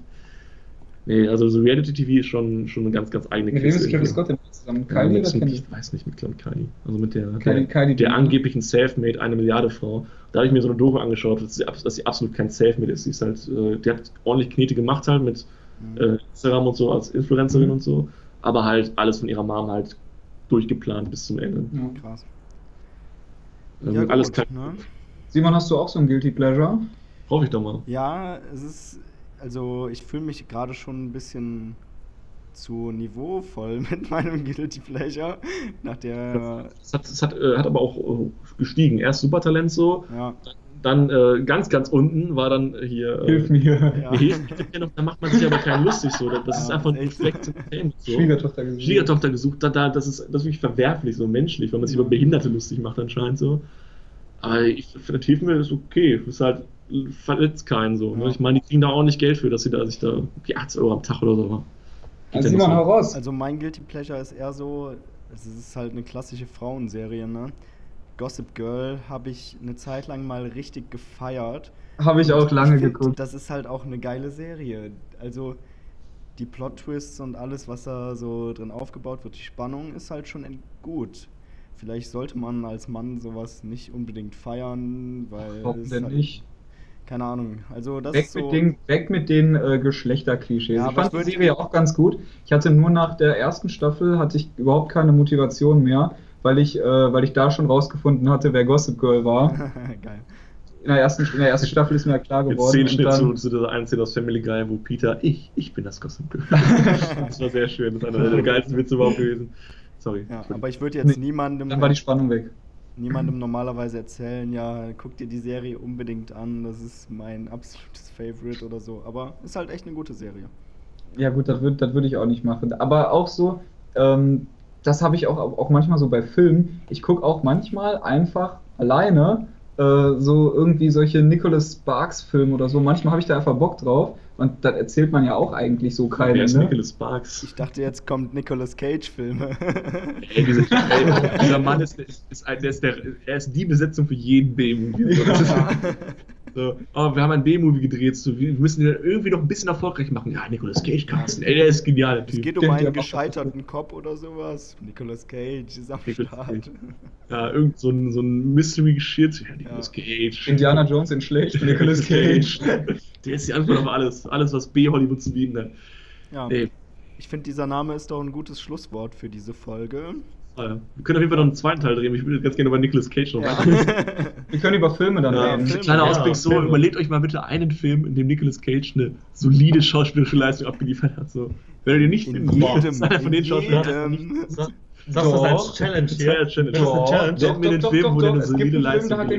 Nee, also so Reality-TV ist schon, schon eine ganz, ganz eigene Mit wem ist Kiste Travis. Scott denn zusammen? Ja, Kylie mit, oder ich weiß nicht, mit Kylie. Also mit der, Kylie- der, Kylie der angeblichen Selfmade, eine Milliarde Frau. Da habe ich mir so eine Doku angeschaut, dass sie, dass sie absolut kein Selfmade ist. Sie ist halt, äh, die hat ordentlich Knete gemacht halt mit Mhm. äh, Instagram und so als Influencerin Mhm. und so. Aber halt alles von ihrer Mom halt durchgeplant bis zum Ende. Ja. Krass. Ähm, Ja, alles gut, ne? Simon, hast du auch so ein Guilty Pleasure? Hoffe ich doch mal. Ja, es ist, also ich fühle mich gerade schon ein bisschen zu niveauvoll mit meinem Guilty Pleasure. Nach der, Es hat, es hat, äh, hat aber auch äh, gestiegen. Erst Supertalent so, ja, dann äh, ganz, ganz unten war dann hier. Äh, Hilf mir. Ja. Hilf mir noch, da macht man sich aber keinen lustig so. Das ist Ja, einfach ist so. Reflex Entertainment. So. Schwiegertochter gesehen. Schwiegertochter gesucht, da, da, das, ist, das ist wirklich verwerflich, so menschlich, weil man sich über Behinderte lustig macht anscheinend so. Aber ich finde, hilft mir ist okay. Ist halt, verletzt keinen so. Ja. Ich meine, die kriegen da ordentlich Geld für, dass sie da sich da die 80 Euro am Tag oder so. Geht Also nicht so. raus. Also mein Guilty Pleasure ist eher so, es ist halt eine klassische Frauenserie, ne? Gossip Girl habe ich eine Zeit lang mal richtig gefeiert. Habe ich auch lange find, geguckt. Das ist halt auch eine geile Serie. Also die Plot-Twists und alles, was da so drin aufgebaut wird, die Spannung ist halt schon gut. Vielleicht sollte man als Mann sowas nicht unbedingt feiern, weil Warum es denn halt, nicht? Keine Ahnung. Also das Weg ist so. mit den, weg mit den äh, Geschlechterklischees. Ja, ich fand die Serie auch ganz gut. Ich hatte nur nach der ersten Staffel hatte ich überhaupt keine Motivation mehr, weil ich, äh, weil ich da schon rausgefunden hatte, wer Gossip Girl war. Geil. In der ersten, in der ersten Staffel ist mir ja klar Jetzt geworden. zehn Schnitt zu, zu dieser einen Szene aus Family Guy, wo Peter, ich, ich bin das Gossip Girl. das war sehr schön. Das ist einer der geilsten Witze überhaupt gewesen. Sorry. Ja, aber ich würde jetzt Nee, niemandem, dann war die Spannung weg. Niemandem normalerweise erzählen, ja, guck dir die Serie unbedingt an, das ist mein absolutes Favorite oder so. Aber ist halt echt eine gute Serie. Ja gut, das würde das würd ich auch nicht machen. Aber auch so, ähm, das habe ich auch, auch manchmal so bei Filmen. Ich gucke auch manchmal einfach alleine äh, so irgendwie solche Nicholas Sparks Filme oder so. Manchmal habe ich da einfach Bock drauf. Und das erzählt man ja auch eigentlich so Wer keinem. ist Ne? Nicholas Sparks? Ich dachte, jetzt kommt Nicolas Cage-Filme. Ey, diese, ey, dieser Mann ist, ist, ist, der ist, der, er ist die Besetzung für jeden das ist- So, oh, wir haben ein B-Movie gedreht, so, wir müssen den irgendwie noch ein bisschen erfolgreich machen. Ja, Nicolas Cage casten, ey, der ist genial, der Es geht um einen gescheiterten Cop oder sowas. Nicolas Cage ist am Nicolas Start. Cage. Ja, irgend so ein, so ein Mystery-Shit. Ja, Nicolas Ja. Cage. Indiana Jones in schlecht, Nicolas Cage. Der ist die Antwort auf alles. Alles, was B-Hollywood zu bieten hat. Ja. Ey, Ich finde, dieser Name ist doch ein gutes Schlusswort für diese Folge. Äh, wir können auf jeden Fall noch einen zweiten Teil drehen. Ich würde ganz gerne über Nicolas Cage noch Ja. Wir können über Filme dann Ja, reden. Filme. kleiner Ja, Ausblick so, Filme. überlegt euch mal bitte einen Film, in dem Nicolas Cage eine solide schauspielerische Leistung abgeliefert hat. So. Wenn ihr den nicht In finden jedem, ist einer von den Schauspielern. Sagst du das als Challenge Das hier? Challenge. Das ist eine Doch, Challenge. Nennt mir den Film, wo der eine solide Leistung da hat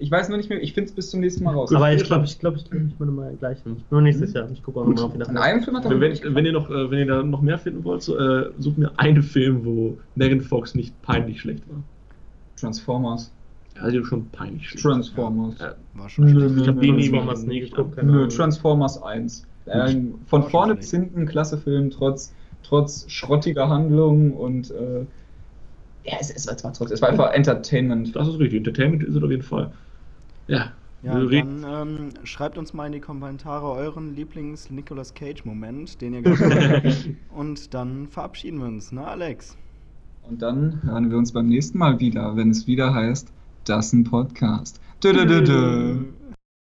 Ich weiß noch nicht mehr, ich finde es bis zum nächsten Mal raus. Aber ich glaube, ich glaube, ich glaube, ich meine mal gleich. Ich bin mir nicht sicher. Ich gucke auch nochmal wieder. einem Film hat er Wenn, wenn, wenn, ihr noch, äh, wenn ihr da noch mehr finden wollt, so, äh, sucht mir einen Film, wo Megan Fox nicht peinlich schlecht war. Transformers. Ist schon peinlich schlecht. Transformers. Ja. War schon Nö, schlecht. nö, Ich habe die nö, nie geguckt. Nö. Transformers 1. Ähm, von vorne bis hinten klasse Film, trotz, trotz schrottiger Handlung und äh, ja, es, es, war, es war trotzdem, es war einfach Entertainment. Das ist richtig. Entertainment ist es auf jeden Fall. Ja. Ja, dann ähm, schreibt uns mal in die Kommentare euren Lieblings-Nicolas Cage-Moment, den ihr gehabt habt. Und dann verabschieden wir uns, ne, Alex? Und dann hören wir uns beim nächsten Mal wieder, wenn es wieder heißt, das ist ein Podcast. Dö, dö, dö, dö.